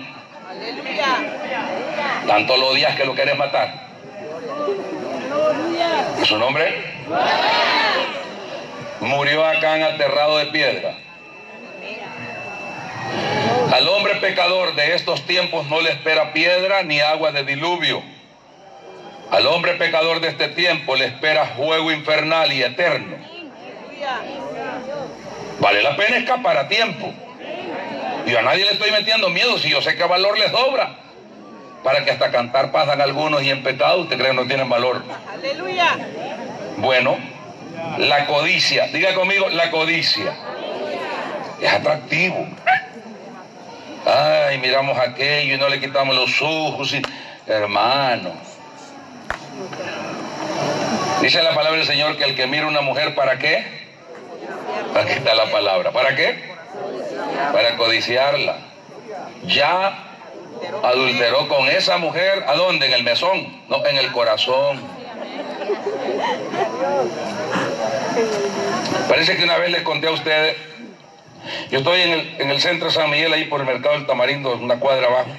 Tanto lo odias que lo quieres matar. ¿Y su nombre? Murió acá en aterrado de piedra. Al hombre pecador de estos tiempos no le espera piedra ni agua de diluvio. Al hombre pecador de este tiempo le espera juego infernal y eterno. Vale la pena escapar a tiempo. Y a nadie le estoy metiendo miedo si yo sé que valor les sobra. Para que hasta cantar pasan algunos y en pecado usted cree que no tienen valor. Aleluya. Bueno, la codicia, diga conmigo, la codicia. Es atractivo. Ay, miramos aquello y no le quitamos los ojos. Y... Hermano. Dice la palabra del Señor que el que mira una mujer, ¿para qué? Aquí está la palabra. ¿Para qué? Para codiciarla. Ya adulteró con esa mujer, ¿a dónde? En el mesón, no, en el corazón. Parece que una vez les conté a ustedes yo estoy en el, centro de San Miguel, ahí por el mercado del Tamarindo, una cuadra abajo.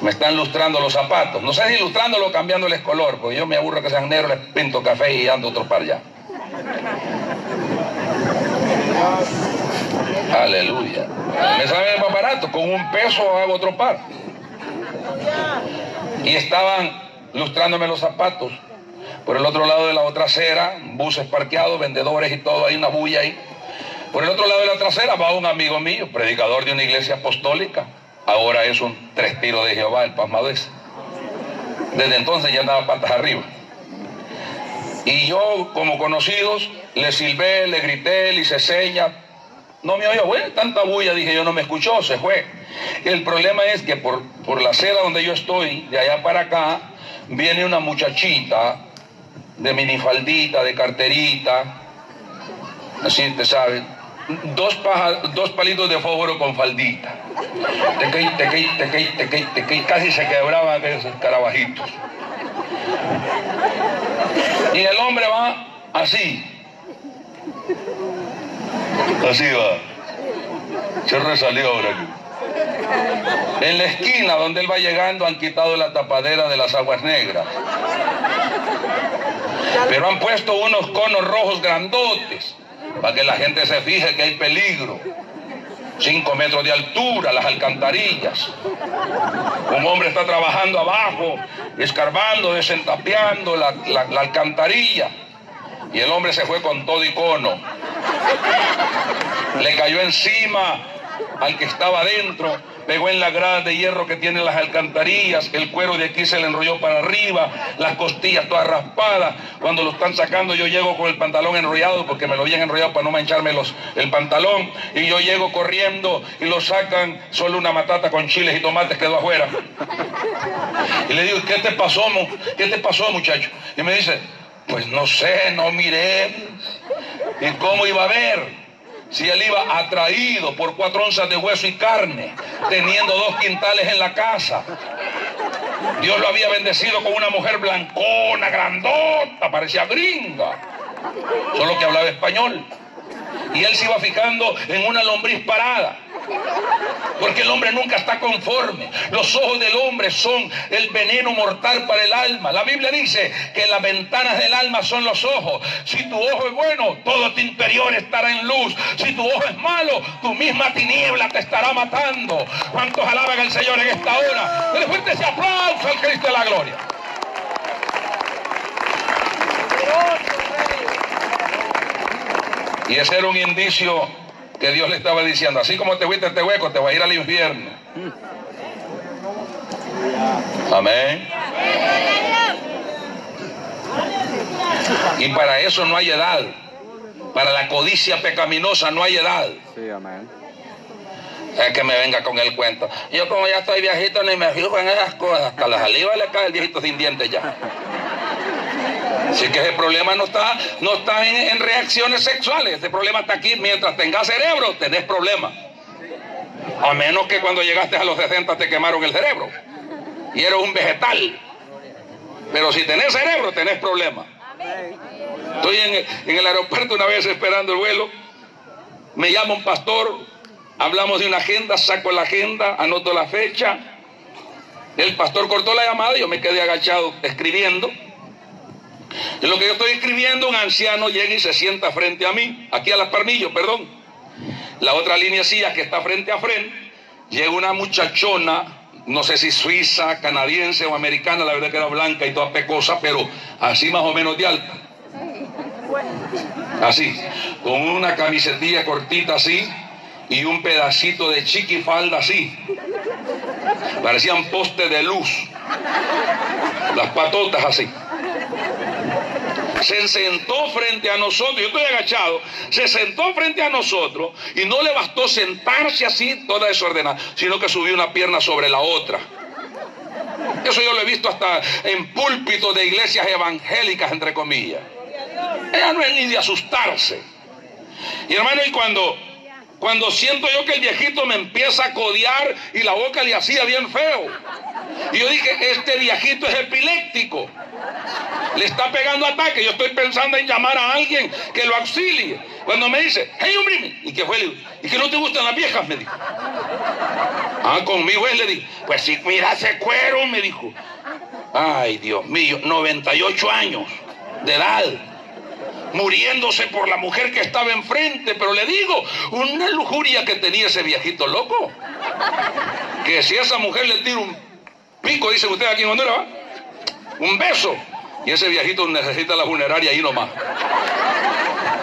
Me están lustrando los zapatos. No sé si lustrándolo o cambiándoles color, porque yo me aburro que sean negros, les pinto café y ando otro par allá. Aleluya. Me sale más barato, con un peso hago otro par. Y estaban lustrándome los zapatos. Por el otro lado de la otra acera, buses parqueados, vendedores y todo, hay una bulla ahí. Por el otro lado de la trasera va un amigo mío, predicador de una iglesia apostólica. Ahora es un tres tiros de Jehová, el pasmado Desde entonces ya andaba patas arriba. Y yo, como conocidos, le silbé, le grité, le hice señas. No me oyó, bueno, tanta bulla, dije yo, no me escuchó, se fue. El problema es que por, por la acera donde yo estoy, de allá para acá, viene una muchachita de minifaldita, de carterita, así te sabes, dos, dos palitos de fósforo con faldita. Tequei, tequei, tequei, tequei, tequei, casi se quebraban esos carabajitos. Y el hombre va así. Así va. Se resalió ahora. En la esquina donde él va llegando han quitado la tapadera de las aguas negras. Pero han puesto unos conos rojos grandotes para que la gente se fije que hay peligro. Cinco metros de altura, las alcantarillas. Un hombre está trabajando abajo, escarbando, desentapeando la, la alcantarilla. Y el hombre se fue con todo icono. Le cayó encima al que estaba adentro pegó en la grada de hierro que tiene las alcantarillas, el cuero de aquí se le enrolló para arriba, las costillas todas raspadas. Cuando lo están sacando yo llego con el pantalón enrollado porque me lo habían enrollado para no mancharme los, el pantalón y yo llego corriendo y lo sacan, solo una matata con chiles y tomates quedó afuera. Y le digo, ¿qué te pasó, qué te pasó muchacho? Y me dice, pues no sé, no miré. ¿Y cómo iba a ver? si él iba atraído por cuatro onzas de hueso y carne, teniendo dos quintales en la casa. Dios lo había bendecido con una mujer blancona, grandota, parecía gringa, solo que hablaba español. Y él se iba fijando en una lombriz parada. Porque el hombre nunca está conforme. Los ojos del hombre son el veneno mortal para el alma. La Biblia dice que las ventanas del alma son los ojos. Si tu ojo es bueno, todo tu interior estará en luz. Si tu ojo es malo, tu misma tiniebla te estará matando. ¿Cuántos alaban al Señor en esta hora? Dele fuerte ese aplauso al Cristo de la gloria. Y ese era un indicio que Dios le estaba diciendo, así como te fuiste este hueco, te va a ir al infierno. Amén. Y para eso no hay edad. Para la codicia pecaminosa no hay edad. Sí, amén. Es que me venga con el cuento. Yo como ya estoy viejito ni me fijo en esas cosas. Hasta la saliva le cae el viejito sin dientes ya. Así que ese problema no está, no está en, reacciones sexuales, ese problema está aquí. Mientras tengas cerebro, tenés problemas. A menos que cuando llegaste a los 60 te quemaron el cerebro. Y eres un vegetal. Pero si tenés cerebro, tenés problemas. Estoy en, en el aeropuerto una vez esperando el vuelo. Me llama un pastor, hablamos de una agenda, saco la agenda, anoto la fecha. El pastor cortó la llamada y yo me quedé agachado escribiendo. En lo que yo estoy escribiendo, un anciano llega y se sienta frente a mí, aquí a las parmillos, perdón. La otra línea silla que está frente a frente, llega una muchachona, no sé si suiza, canadiense o americana, la verdad que era blanca y toda pecosa, pero así más o menos de alta. Así, con una camisetilla cortita así y un pedacito de chiquifalda así. Parecían postes de luz. Las patotas así se sentó frente a nosotros, yo estoy agachado, se sentó frente a nosotros y no le bastó sentarse así toda desordenada, sino que subió una pierna sobre la otra. Eso yo lo he visto hasta en púlpitos de iglesias evangélicas, entre comillas. Ella no es ni de asustarse. Y hermano, y cuando, cuando siento yo que el viejito me empieza a codear y la boca le hacía bien feo. Y yo dije, este viejito es epiléptico. Le está pegando ataque. Yo estoy pensando en llamar a alguien que lo auxilie. Cuando me dice, hey hombre, ¿y qué fue? ¿Y que no te gustan las viejas? Me dijo. Ah, conmigo es, le dije. Pues si mira ese cuero, me dijo. Ay, Dios mío, 98 años de edad muriéndose por la mujer que estaba enfrente, pero le digo, una lujuria que tenía ese viejito loco, que si esa mujer le tira un pico, dicen ustedes aquí en Honduras, un beso, y ese viejito necesita la funeraria ahí nomás.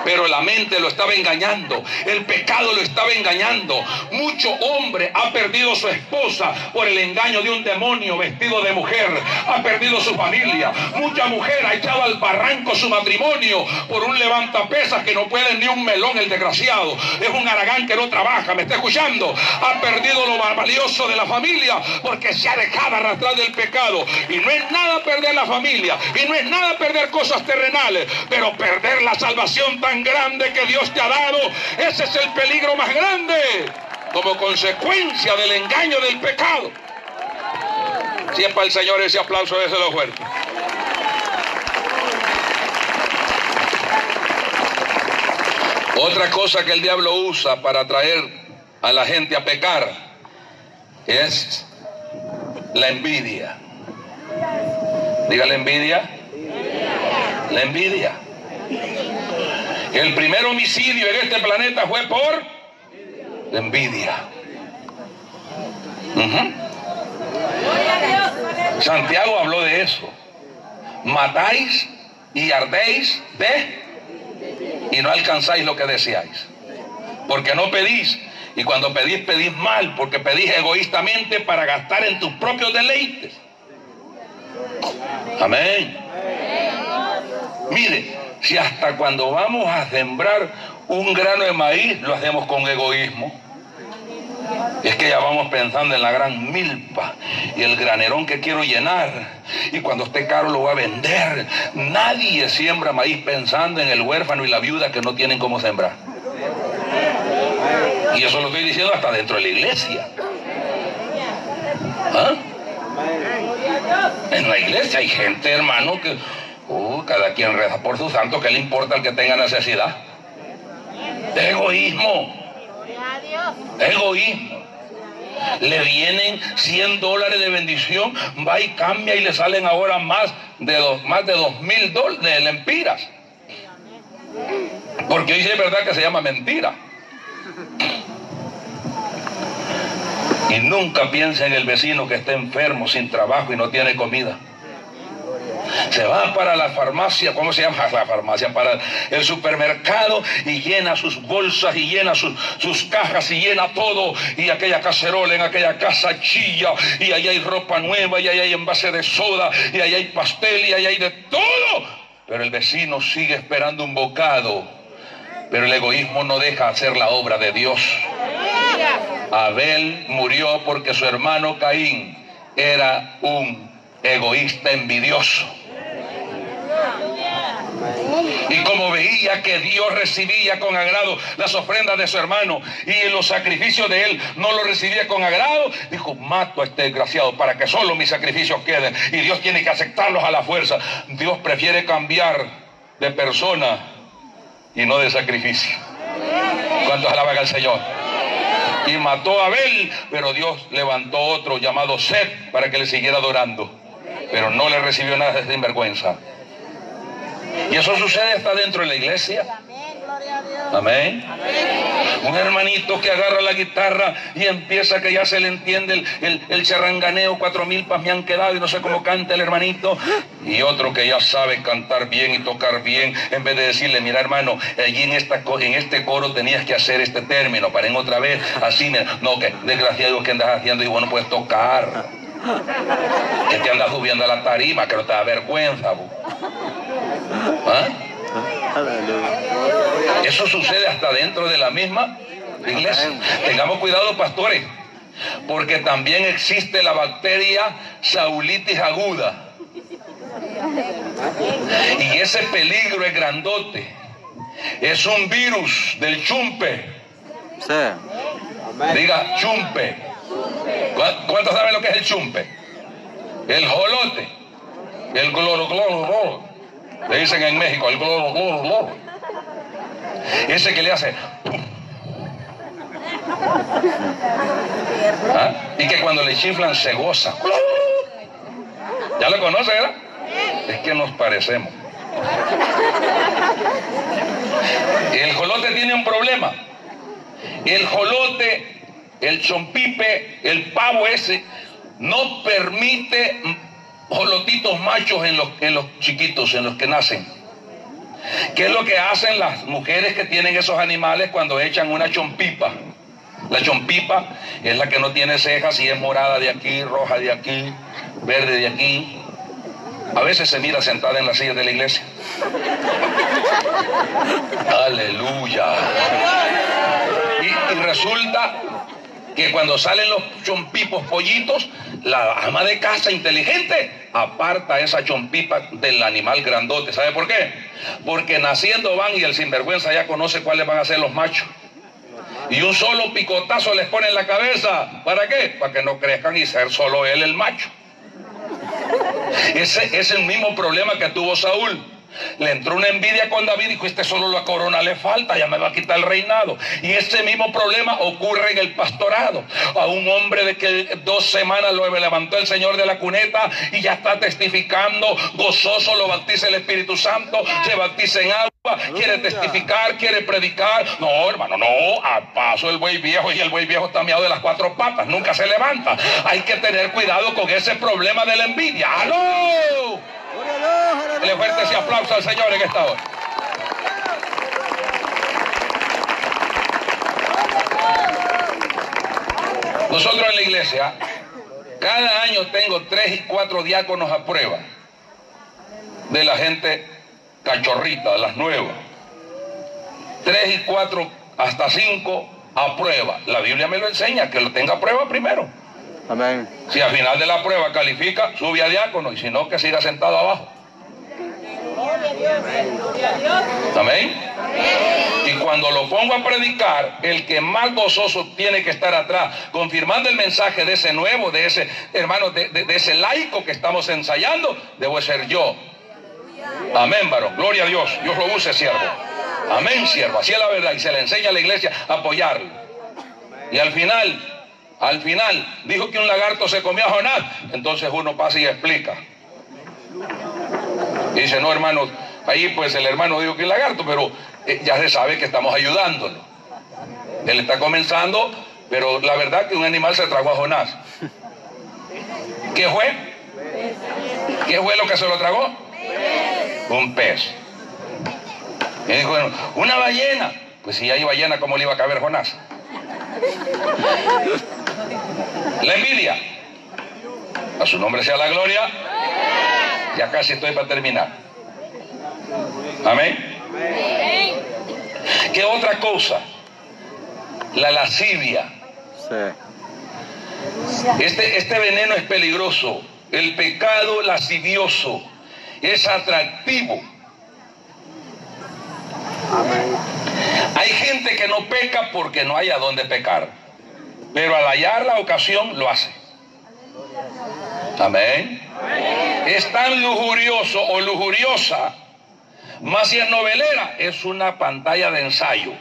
Pero la mente lo estaba engañando, el pecado lo estaba engañando. Mucho hombre ha perdido su esposa por el engaño de un demonio vestido de mujer, ha perdido su familia. Mucha mujer ha echado al barranco su matrimonio por un levantapesas que no puede ni un melón el desgraciado. Es un aragán que no trabaja, me está escuchando. Ha perdido lo valioso de la familia porque se ha dejado arrastrar del pecado. Y no es nada perder la familia, y no es nada perder cosas terrenales, pero perder la salvación tan grande que Dios te ha dado, ese es el peligro más grande como consecuencia del engaño del pecado. Si es para el Señor ese aplauso, ese lo fuerte. Otra cosa que el diablo usa para atraer a la gente a pecar es la envidia. Diga la envidia. La envidia. El primer homicidio en este planeta fue por envidia. Santiago habló de eso. Matáis y ardéis de y no alcanzáis lo que deseáis. Porque no pedís. Y cuando pedís, pedís mal, porque pedís egoístamente para gastar en tus propios deleites. Amén. Mire, si hasta cuando vamos a sembrar un grano de maíz lo hacemos con egoísmo. Es que ya vamos pensando en la gran milpa y el granerón que quiero llenar. Y cuando esté caro lo voy a vender. Nadie siembra maíz pensando en el huérfano y la viuda que no tienen cómo sembrar. Y eso lo estoy diciendo hasta dentro de la iglesia. ¿Ah? En la iglesia hay gente, hermano, que cada quien reza por su santo, ¿qué le importa al que tenga necesidad? Egoísmo. Egoísmo. Le vienen 100 dólares de bendición, va y cambia y le salen ahora más de dos, más de dos mil dólares de lempiras. Porque hoy es verdad que se llama mentira. Y nunca piensa en el vecino que está enfermo, sin trabajo y no tiene comida se va para la farmacia, ¿cómo se llama la farmacia? Para el supermercado y llena sus bolsas y llena sus, sus cajas y llena todo. Y aquella cacerola en aquella casa chilla y ahí hay ropa nueva y ahí hay envase de soda y ahí hay pastel y ahí hay de todo. Pero el vecino sigue esperando un bocado. Pero el egoísmo no deja hacer la obra de Dios. Abel murió porque su hermano Caín era un egoísta envidioso. Y como veía que Dios recibía con agrado las ofrendas de su hermano y los sacrificios de él no lo recibía con agrado, dijo, mato a este desgraciado para que solo mis sacrificios queden. Y Dios tiene que aceptarlos a la fuerza. Dios prefiere cambiar de persona y no de sacrificio. ¿Cuántos alaban al Señor? Y mató a Abel, pero Dios levantó otro llamado Seth para que le siguiera adorando. Pero no le recibió nada de sinvergüenza. Y eso sucede hasta dentro de la iglesia. Amén. Un hermanito que agarra la guitarra y empieza que ya se le entiende el, el, charranganeo, cuatro mil pas me han quedado y no sé cómo canta el hermanito. Y otro que ya sabe cantar bien y tocar bien, en vez de decirle, mira hermano, allí en, esta, en este coro tenías que hacer este término, para en otra vez, así, no, que desgraciado que andas haciendo y bueno, puedes tocar. Que te andas subiendo a la tarima, que no te da vergüenza. ¿Ah? Eso sucede hasta dentro de la misma iglesia. Tengamos cuidado, pastores, porque también existe la bacteria saulitis aguda. Y ese peligro es grandote. Es un virus del chumpe. Diga chumpe. ¿Cuántos saben lo que es el chumpe? El jolote. El gloro, gloro, Le dicen en México, el gloro, gloro, gloro. Ese que le hace. ¿Ah? Y que cuando le chiflan se goza. ¿Ya lo conoce, verdad? Es que nos parecemos. El jolote tiene un problema. El jolote, el chompipe, el pavo ese, no permite jolotitos machos en los, en los chiquitos, en los que nacen. ¿Qué es lo que hacen las mujeres que tienen esos animales cuando echan una chompipa? La chompipa es la que no tiene cejas y es morada de aquí, roja de aquí, verde de aquí. A veces se mira sentada en la silla de la iglesia. Aleluya. Y, y resulta que cuando salen los chompipos pollitos, la ama de casa inteligente aparta esa chompipa del animal grandote. ¿Sabe por qué? Porque naciendo van y el sinvergüenza ya conoce cuáles van a ser los machos. Y un solo picotazo les pone en la cabeza. ¿Para qué? Para que no crezcan y ser solo él el macho. Ese es el mismo problema que tuvo Saúl. Le entró una envidia con David y dijo, este solo la corona le falta, ya me va a quitar el reinado. Y ese mismo problema ocurre en el pastorado. A un hombre de que dos semanas lo levantó el Señor de la cuneta y ya está testificando, gozoso, lo bautiza el Espíritu Santo, se bautiza en agua, quiere testificar, quiere predicar. No, hermano, no, a paso el buey viejo y el buey viejo está miado de las cuatro patas, nunca se levanta. Hay que tener cuidado con ese problema de la envidia. ¡Aló! Le fuerte ese aplauso al Señor en esta hora. Nosotros en la iglesia, cada año tengo tres y cuatro diáconos a prueba de la gente cachorrita, de las nuevas. Tres y cuatro, hasta cinco a prueba. La Biblia me lo enseña, que lo tenga a prueba primero. Amén. Si al final de la prueba califica, sube a diácono y si no, que siga sentado abajo. Amén. Y cuando lo pongo a predicar, el que más gozoso tiene que estar atrás, confirmando el mensaje de ese nuevo, de ese hermano, de, ese laico que estamos ensayando, debo ser yo. Amén, varón. Gloria a Dios. Dios lo use, siervo. Amén, siervo. Así es la verdad. Y se le enseña a la iglesia a apoyarlo. Y al final, al final, dijo que un lagarto se comió a Jonás. Entonces uno pasa y explica. Y dice, no, hermano, ahí pues el hermano dijo que es lagarto, pero eh, ya se sabe que estamos ayudándolo. Él está comenzando, pero la verdad que un animal se tragó a Jonás. ¿Qué fue? ¿Qué fue lo que se lo tragó? Un pez. Y dijo, bueno, una ballena. Pues si hay ballena, ¿cómo le iba a caber Jonás? La envidia. A su nombre sea la gloria ya casi estoy para terminar. Amén. ¿Qué otra cosa? La lascivia. Este, este veneno es peligroso. El pecado lascivioso es atractivo. Hay gente que no peca porque no hay a dónde pecar, pero al hallar la ocasión lo hace. Amén. Es tan lujurioso o lujuriosa, más si es novelera, es una pantalla de ensayo.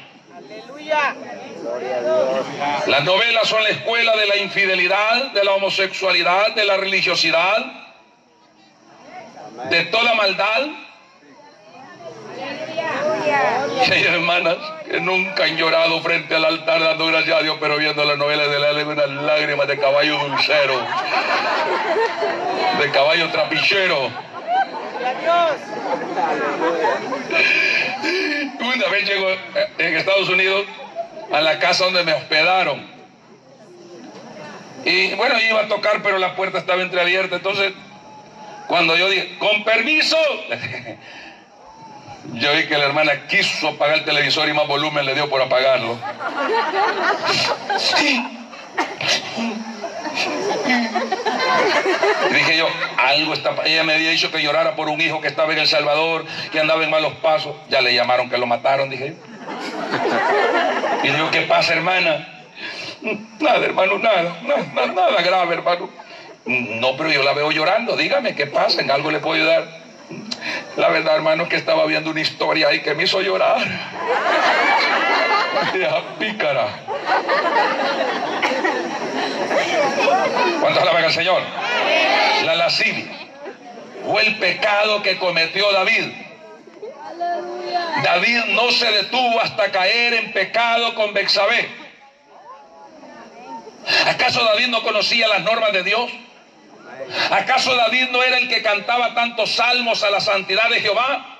Las novelas son la escuela de la infidelidad, de la homosexualidad, de la religiosidad, de toda maldad. Hay hermanas nunca han llorado frente al altar dando gracias a Dios, pero viendo las novelas de la unas lágrimas de caballo dulcero, de caballo trapichero. Una vez llego en Estados Unidos a la casa donde me hospedaron. Y bueno, iba a tocar, pero la puerta estaba entreabierta. Entonces, cuando yo dije, con permiso, yo vi que la hermana quiso apagar el televisor y más volumen le dio por apagarlo. Y dije yo, algo está. Ella me había dicho que llorara por un hijo que estaba en El Salvador, que andaba en malos pasos. Ya le llamaron que lo mataron, dije. Y digo, ¿qué pasa, hermana? Nada, hermano, nada, nada, nada grave, hermano. No, pero yo la veo llorando, dígame, ¿qué pasa? ¿En algo le puedo ayudar? La verdad, hermano, es que estaba viendo una historia ahí que me hizo llorar. Vieja pícara. ¿Cuántos alaban al Señor? La lascivia fue el pecado que cometió David. David no se detuvo hasta caer en pecado con Bexabé. ¿Acaso David no conocía las normas de Dios? ¿Acaso David no era el que cantaba tantos salmos a la santidad de Jehová?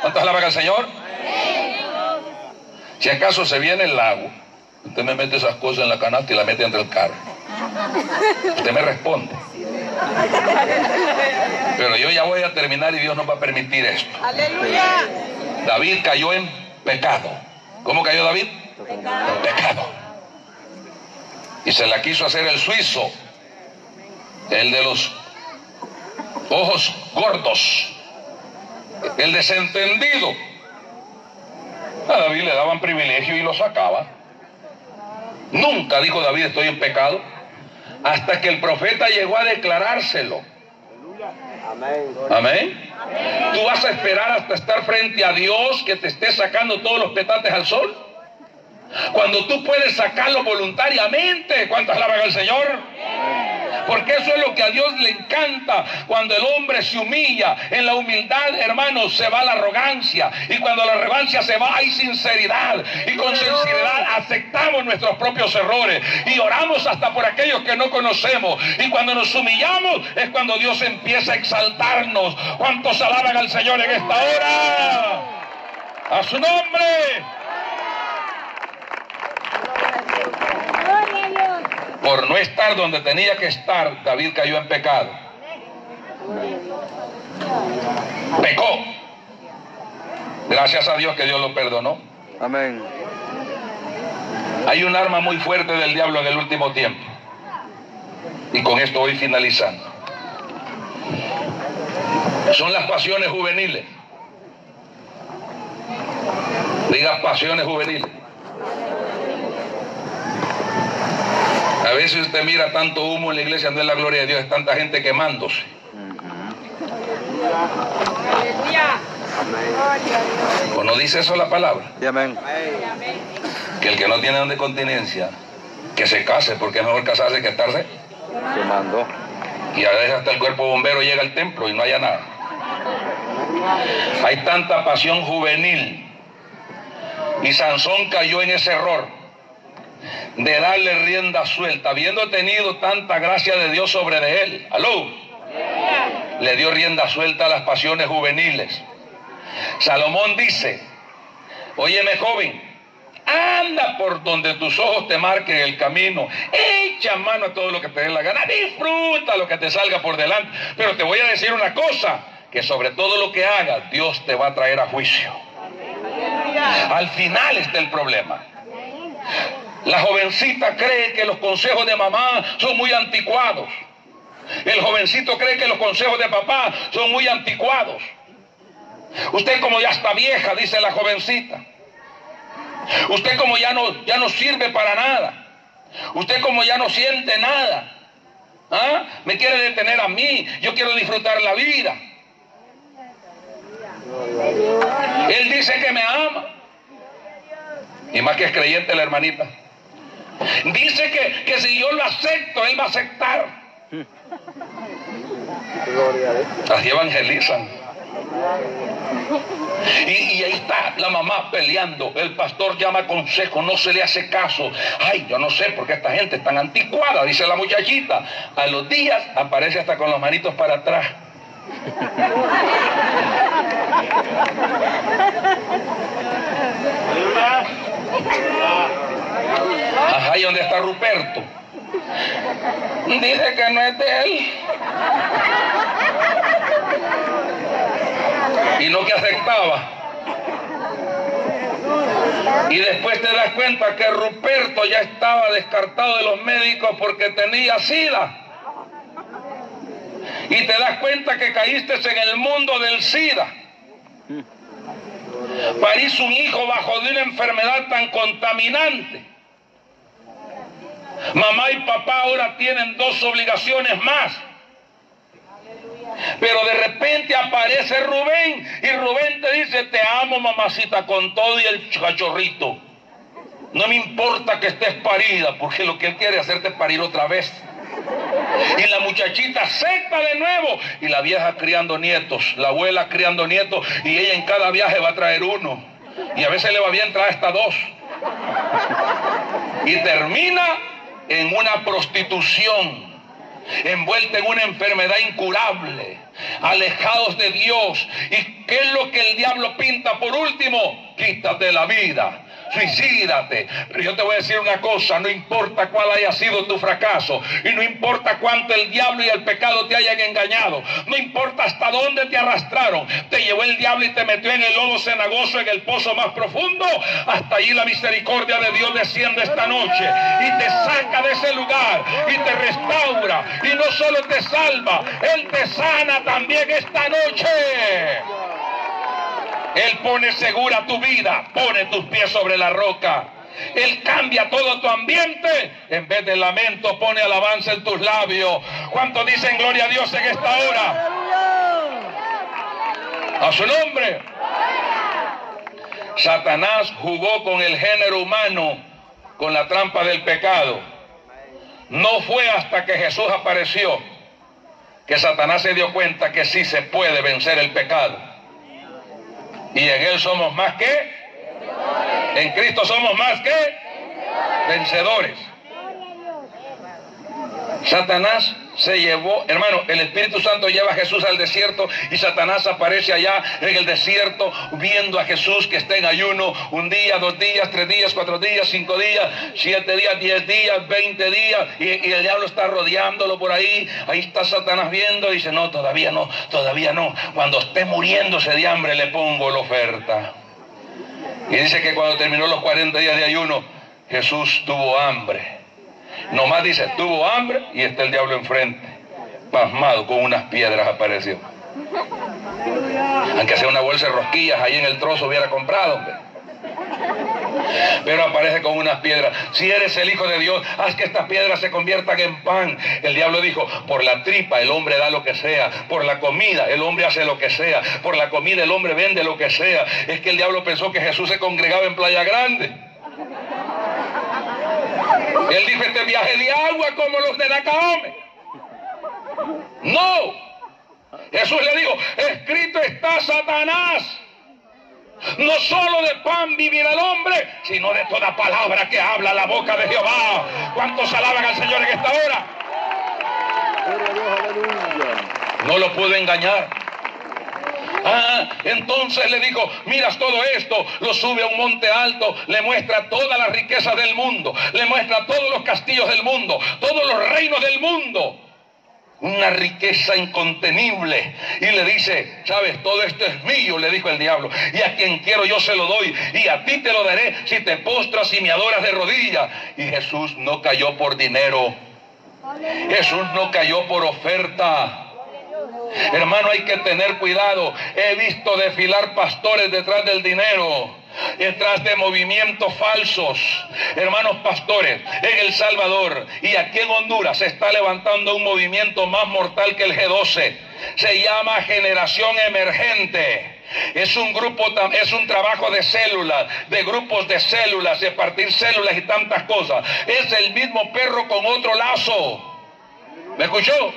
¿Cuántos alaban al Señor? Si acaso se viene el lago, usted me mete esas cosas en la canasta y la mete entre el carro. Usted me responde. Pero yo ya voy a terminar y Dios no va a permitir esto. Aleluya. David cayó en pecado. ¿Cómo cayó David? Pecado. En pecado. Y se la quiso hacer el suizo, el de los ojos gordos, el desentendido. A David le daban privilegio y lo sacaba. Nunca dijo David estoy en pecado, hasta que el profeta llegó a declarárselo. Amén. ¿Tú vas a esperar hasta estar frente a Dios que te esté sacando todos los petates al sol? Cuando tú puedes sacarlo voluntariamente, ¿cuántas alaban al Señor? Porque eso es lo que a Dios le encanta. Cuando el hombre se humilla, en la humildad, hermanos, se va la arrogancia. Y cuando la arrogancia se va, hay sinceridad. Y con sinceridad aceptamos nuestros propios errores. Y oramos hasta por aquellos que no conocemos. Y cuando nos humillamos es cuando Dios empieza a exaltarnos. ¿Cuántos alaban al Señor en esta hora? A su nombre. Gloria a Dios. Por no estar donde tenía que estar, David cayó en pecado. Pecó. Gracias a Dios que Dios lo perdonó. Amén. Hay un arma muy fuerte del diablo en el último tiempo. Y con esto voy finalizando. Son las pasiones juveniles. Diga pasiones juveniles. A veces usted mira tanto humo en la iglesia, no es la gloria de Dios, es tanta gente quemándose. ¿O no dice eso la palabra? Amén. Que el que no tiene don de continencia, que se case, porque es mejor casarse que estarse. Quemando. Y a veces hasta el cuerpo bombero llega al templo y no haya nada. Hay tanta pasión juvenil. Y Sansón cayó en ese error de darle rienda suelta, habiendo tenido tanta gracia de Dios sobre de él. Aló. Le dio rienda suelta a las pasiones juveniles. Salomón dice, óyeme joven, anda por donde tus ojos te marquen el camino, echa mano a todo lo que te dé la gana, disfruta lo que te salga por delante, pero te voy a decir una cosa, que sobre todo lo que hagas, Dios te va a traer a juicio. Al final está el problema. La jovencita cree que los consejos de mamá son muy anticuados. El jovencito cree que los consejos de papá son muy anticuados. Usted como ya está vieja, dice la jovencita. Usted como ya no, ya no sirve para nada. Usted como ya no siente nada. ¿Ah? Me quiere detener a mí. Yo quiero disfrutar la vida. Él dice que me ama. Y más que es creyente la hermanita. Dice que, que si yo lo acepto, él va a aceptar. Así evangelizan. Y, y, ahí está la mamá peleando. El pastor llama consejo, no se le hace caso. Ay, yo no sé por qué esta gente es tan anticuada, dice la muchachita. A los días aparece hasta con los manitos para atrás. Ajá, ¿y dónde está Ruperto? Dice que no es de él. Y no que aceptaba. Y después te das cuenta que Ruperto ya estaba descartado de los médicos porque tenía sida. Y te das cuenta que caíste en el mundo del SIDA. París un hijo bajo de una enfermedad tan contaminante. Mamá y papá ahora tienen dos obligaciones más. Pero de repente aparece Rubén y Rubén te dice, te amo mamacita con todo y el cachorrito. No me importa que estés parida, porque lo que él quiere es hacerte parir otra vez. Y la muchachita seca de nuevo. Y la vieja criando nietos, la abuela criando nietos. Y ella en cada viaje va a traer uno. Y a veces le va bien traer hasta dos. Y termina en una prostitución envuelta en una enfermedad incurable, alejados de Dios. ¿Y qué es lo que el diablo pinta por último? Quítate la vida suicídate. Pero yo te voy a decir una cosa, no importa cuál haya sido tu fracaso y no importa cuánto el diablo y el pecado te hayan engañado, no importa hasta dónde te arrastraron, te llevó el diablo y te metió en el lodo cenagoso, en el pozo más profundo, hasta allí la misericordia de Dios desciende esta noche y te saca de ese lugar y te restaura y no solo te salva, Él te sana también esta noche. Él pone segura tu vida, pone tus pies sobre la roca. Él cambia todo tu ambiente. En vez de lamento, pone alabanza en tus labios. ¿Cuántos dicen gloria a Dios en esta hora? A su nombre. Satanás jugó con el género humano, con la trampa del pecado. No fue hasta que Jesús apareció que Satanás se dio cuenta que sí se puede vencer el pecado. Y en Él somos más que, en Cristo somos más que vencedores. Satanás se llevó, hermano, el Espíritu Santo lleva a Jesús al desierto y Satanás aparece allá en el desierto viendo a Jesús que está en ayuno un día, dos días, tres días, cuatro días, cinco días, siete días, diez días, veinte días y, el diablo está rodeándolo por ahí. Ahí está Satanás viendo y dice, no, todavía no, todavía no. Cuando esté muriéndose de hambre le pongo la oferta. Y dice que cuando terminó los 40 días de ayuno, Jesús tuvo hambre. Nomás dice, tuvo hambre y está el diablo enfrente. Pasmado, con unas piedras apareció. Aunque sea una bolsa de rosquillas ahí en el trozo hubiera comprado, hombre. Pero aparece con unas piedras. Si eres el Hijo de Dios, haz que estas piedras se conviertan en pan. El diablo dijo, por la tripa el hombre da lo que sea. Por la comida el hombre hace lo que sea. Por la comida el hombre vende lo que sea. Es que el diablo pensó que Jesús se congregaba en Playa Grande. Él dijo, este viaje de agua como los de Nacaome. No. Jesús le dijo, escrito está Satanás. No solo de pan vivirá el hombre, sino de toda palabra que habla la boca de Jehová. ¿Cuántos alaban al Señor en esta hora? No lo puedo engañar. Ah, entonces le dijo, miras todo esto, lo sube a un monte alto, le muestra toda la riqueza del mundo, le muestra todos los castillos del mundo, todos los reinos del mundo. Una riqueza incontenible. Y le dice, sabes, todo esto es mío, le dijo el diablo. Y a quien quiero yo se lo doy. Y a ti te lo daré si te postras y me adoras de rodillas. Y Jesús no cayó por dinero. Jesús no cayó por oferta. Hermano, hay que tener cuidado. He visto desfilar pastores detrás del dinero. detrás de movimientos falsos. Hermanos pastores, en El Salvador y aquí en Honduras se está levantando un movimiento más mortal que el G12. Se llama generación emergente. Es un grupo, es un trabajo de células, de grupos de células, de partir células y tantas cosas. Es el mismo perro con otro lazo. ¿Me escuchó?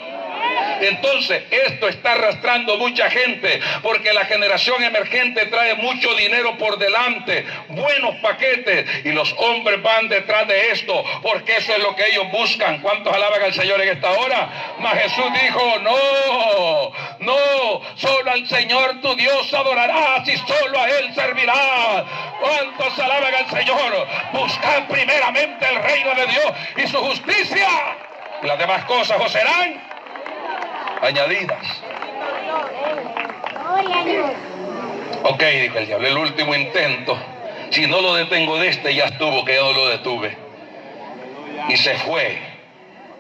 Entonces, esto está arrastrando mucha gente porque la generación emergente trae mucho dinero por delante, buenos paquetes, y los hombres van detrás de esto porque eso es lo que ellos buscan. ¿Cuántos alaban al Señor en esta hora? Mas Jesús dijo, no, no, solo al Señor tu Dios adorarás y solo a Él servirás. ¿Cuántos alaban al Señor? Buscad primeramente el reino de Dios y su justicia. Y las demás cosas os serán añadidas. Ok, dijo el diablo, el último intento. Si no lo detengo de este, ya estuvo, que yo lo detuve. Y se fue.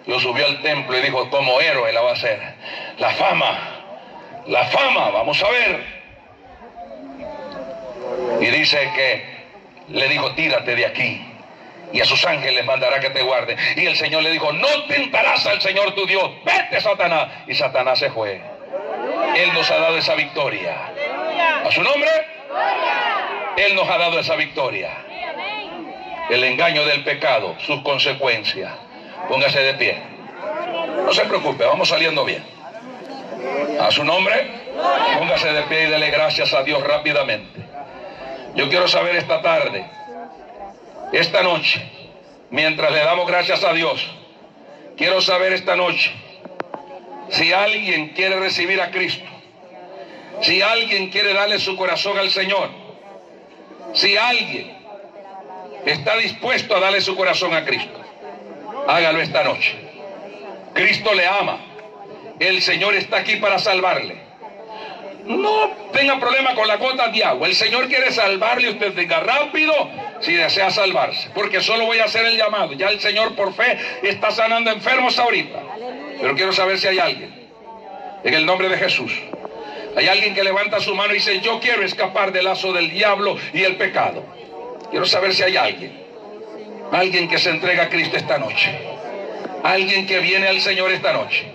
Lo subió al templo y dijo, como héroe la va a hacer. La fama, la fama, vamos a ver. Y dice que le dijo, tírate de aquí y a sus ángeles mandará que te guarden. Y el Señor le dijo, no tentarás al Señor tu Dios, vete Satanás. Y Satanás se fue. Él nos ha dado esa victoria. ¿A su nombre? Él nos ha dado esa victoria. El engaño del pecado, sus consecuencias. Póngase de pie. No se preocupe, vamos saliendo bien. A su nombre, póngase de pie y dele gracias a Dios rápidamente. Yo quiero saber esta tarde esta noche, mientras le damos gracias a Dios, quiero saber esta noche si alguien quiere recibir a Cristo, si alguien quiere darle su corazón al Señor, si alguien está dispuesto a darle su corazón a Cristo, hágalo esta noche. Cristo le ama. El Señor está aquí para salvarle. No tenga problema con la gota de agua. El Señor quiere salvarle. Usted diga rápido si desea salvarse. Porque solo voy a hacer el llamado. Ya el Señor por fe está sanando enfermos ahorita. Pero quiero saber si hay alguien. En el nombre de Jesús. Hay alguien que levanta su mano y dice, yo quiero escapar del lazo del diablo y el pecado. Quiero saber si hay alguien. Alguien que se entrega a Cristo esta noche. Alguien que viene al Señor esta noche.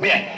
Bien.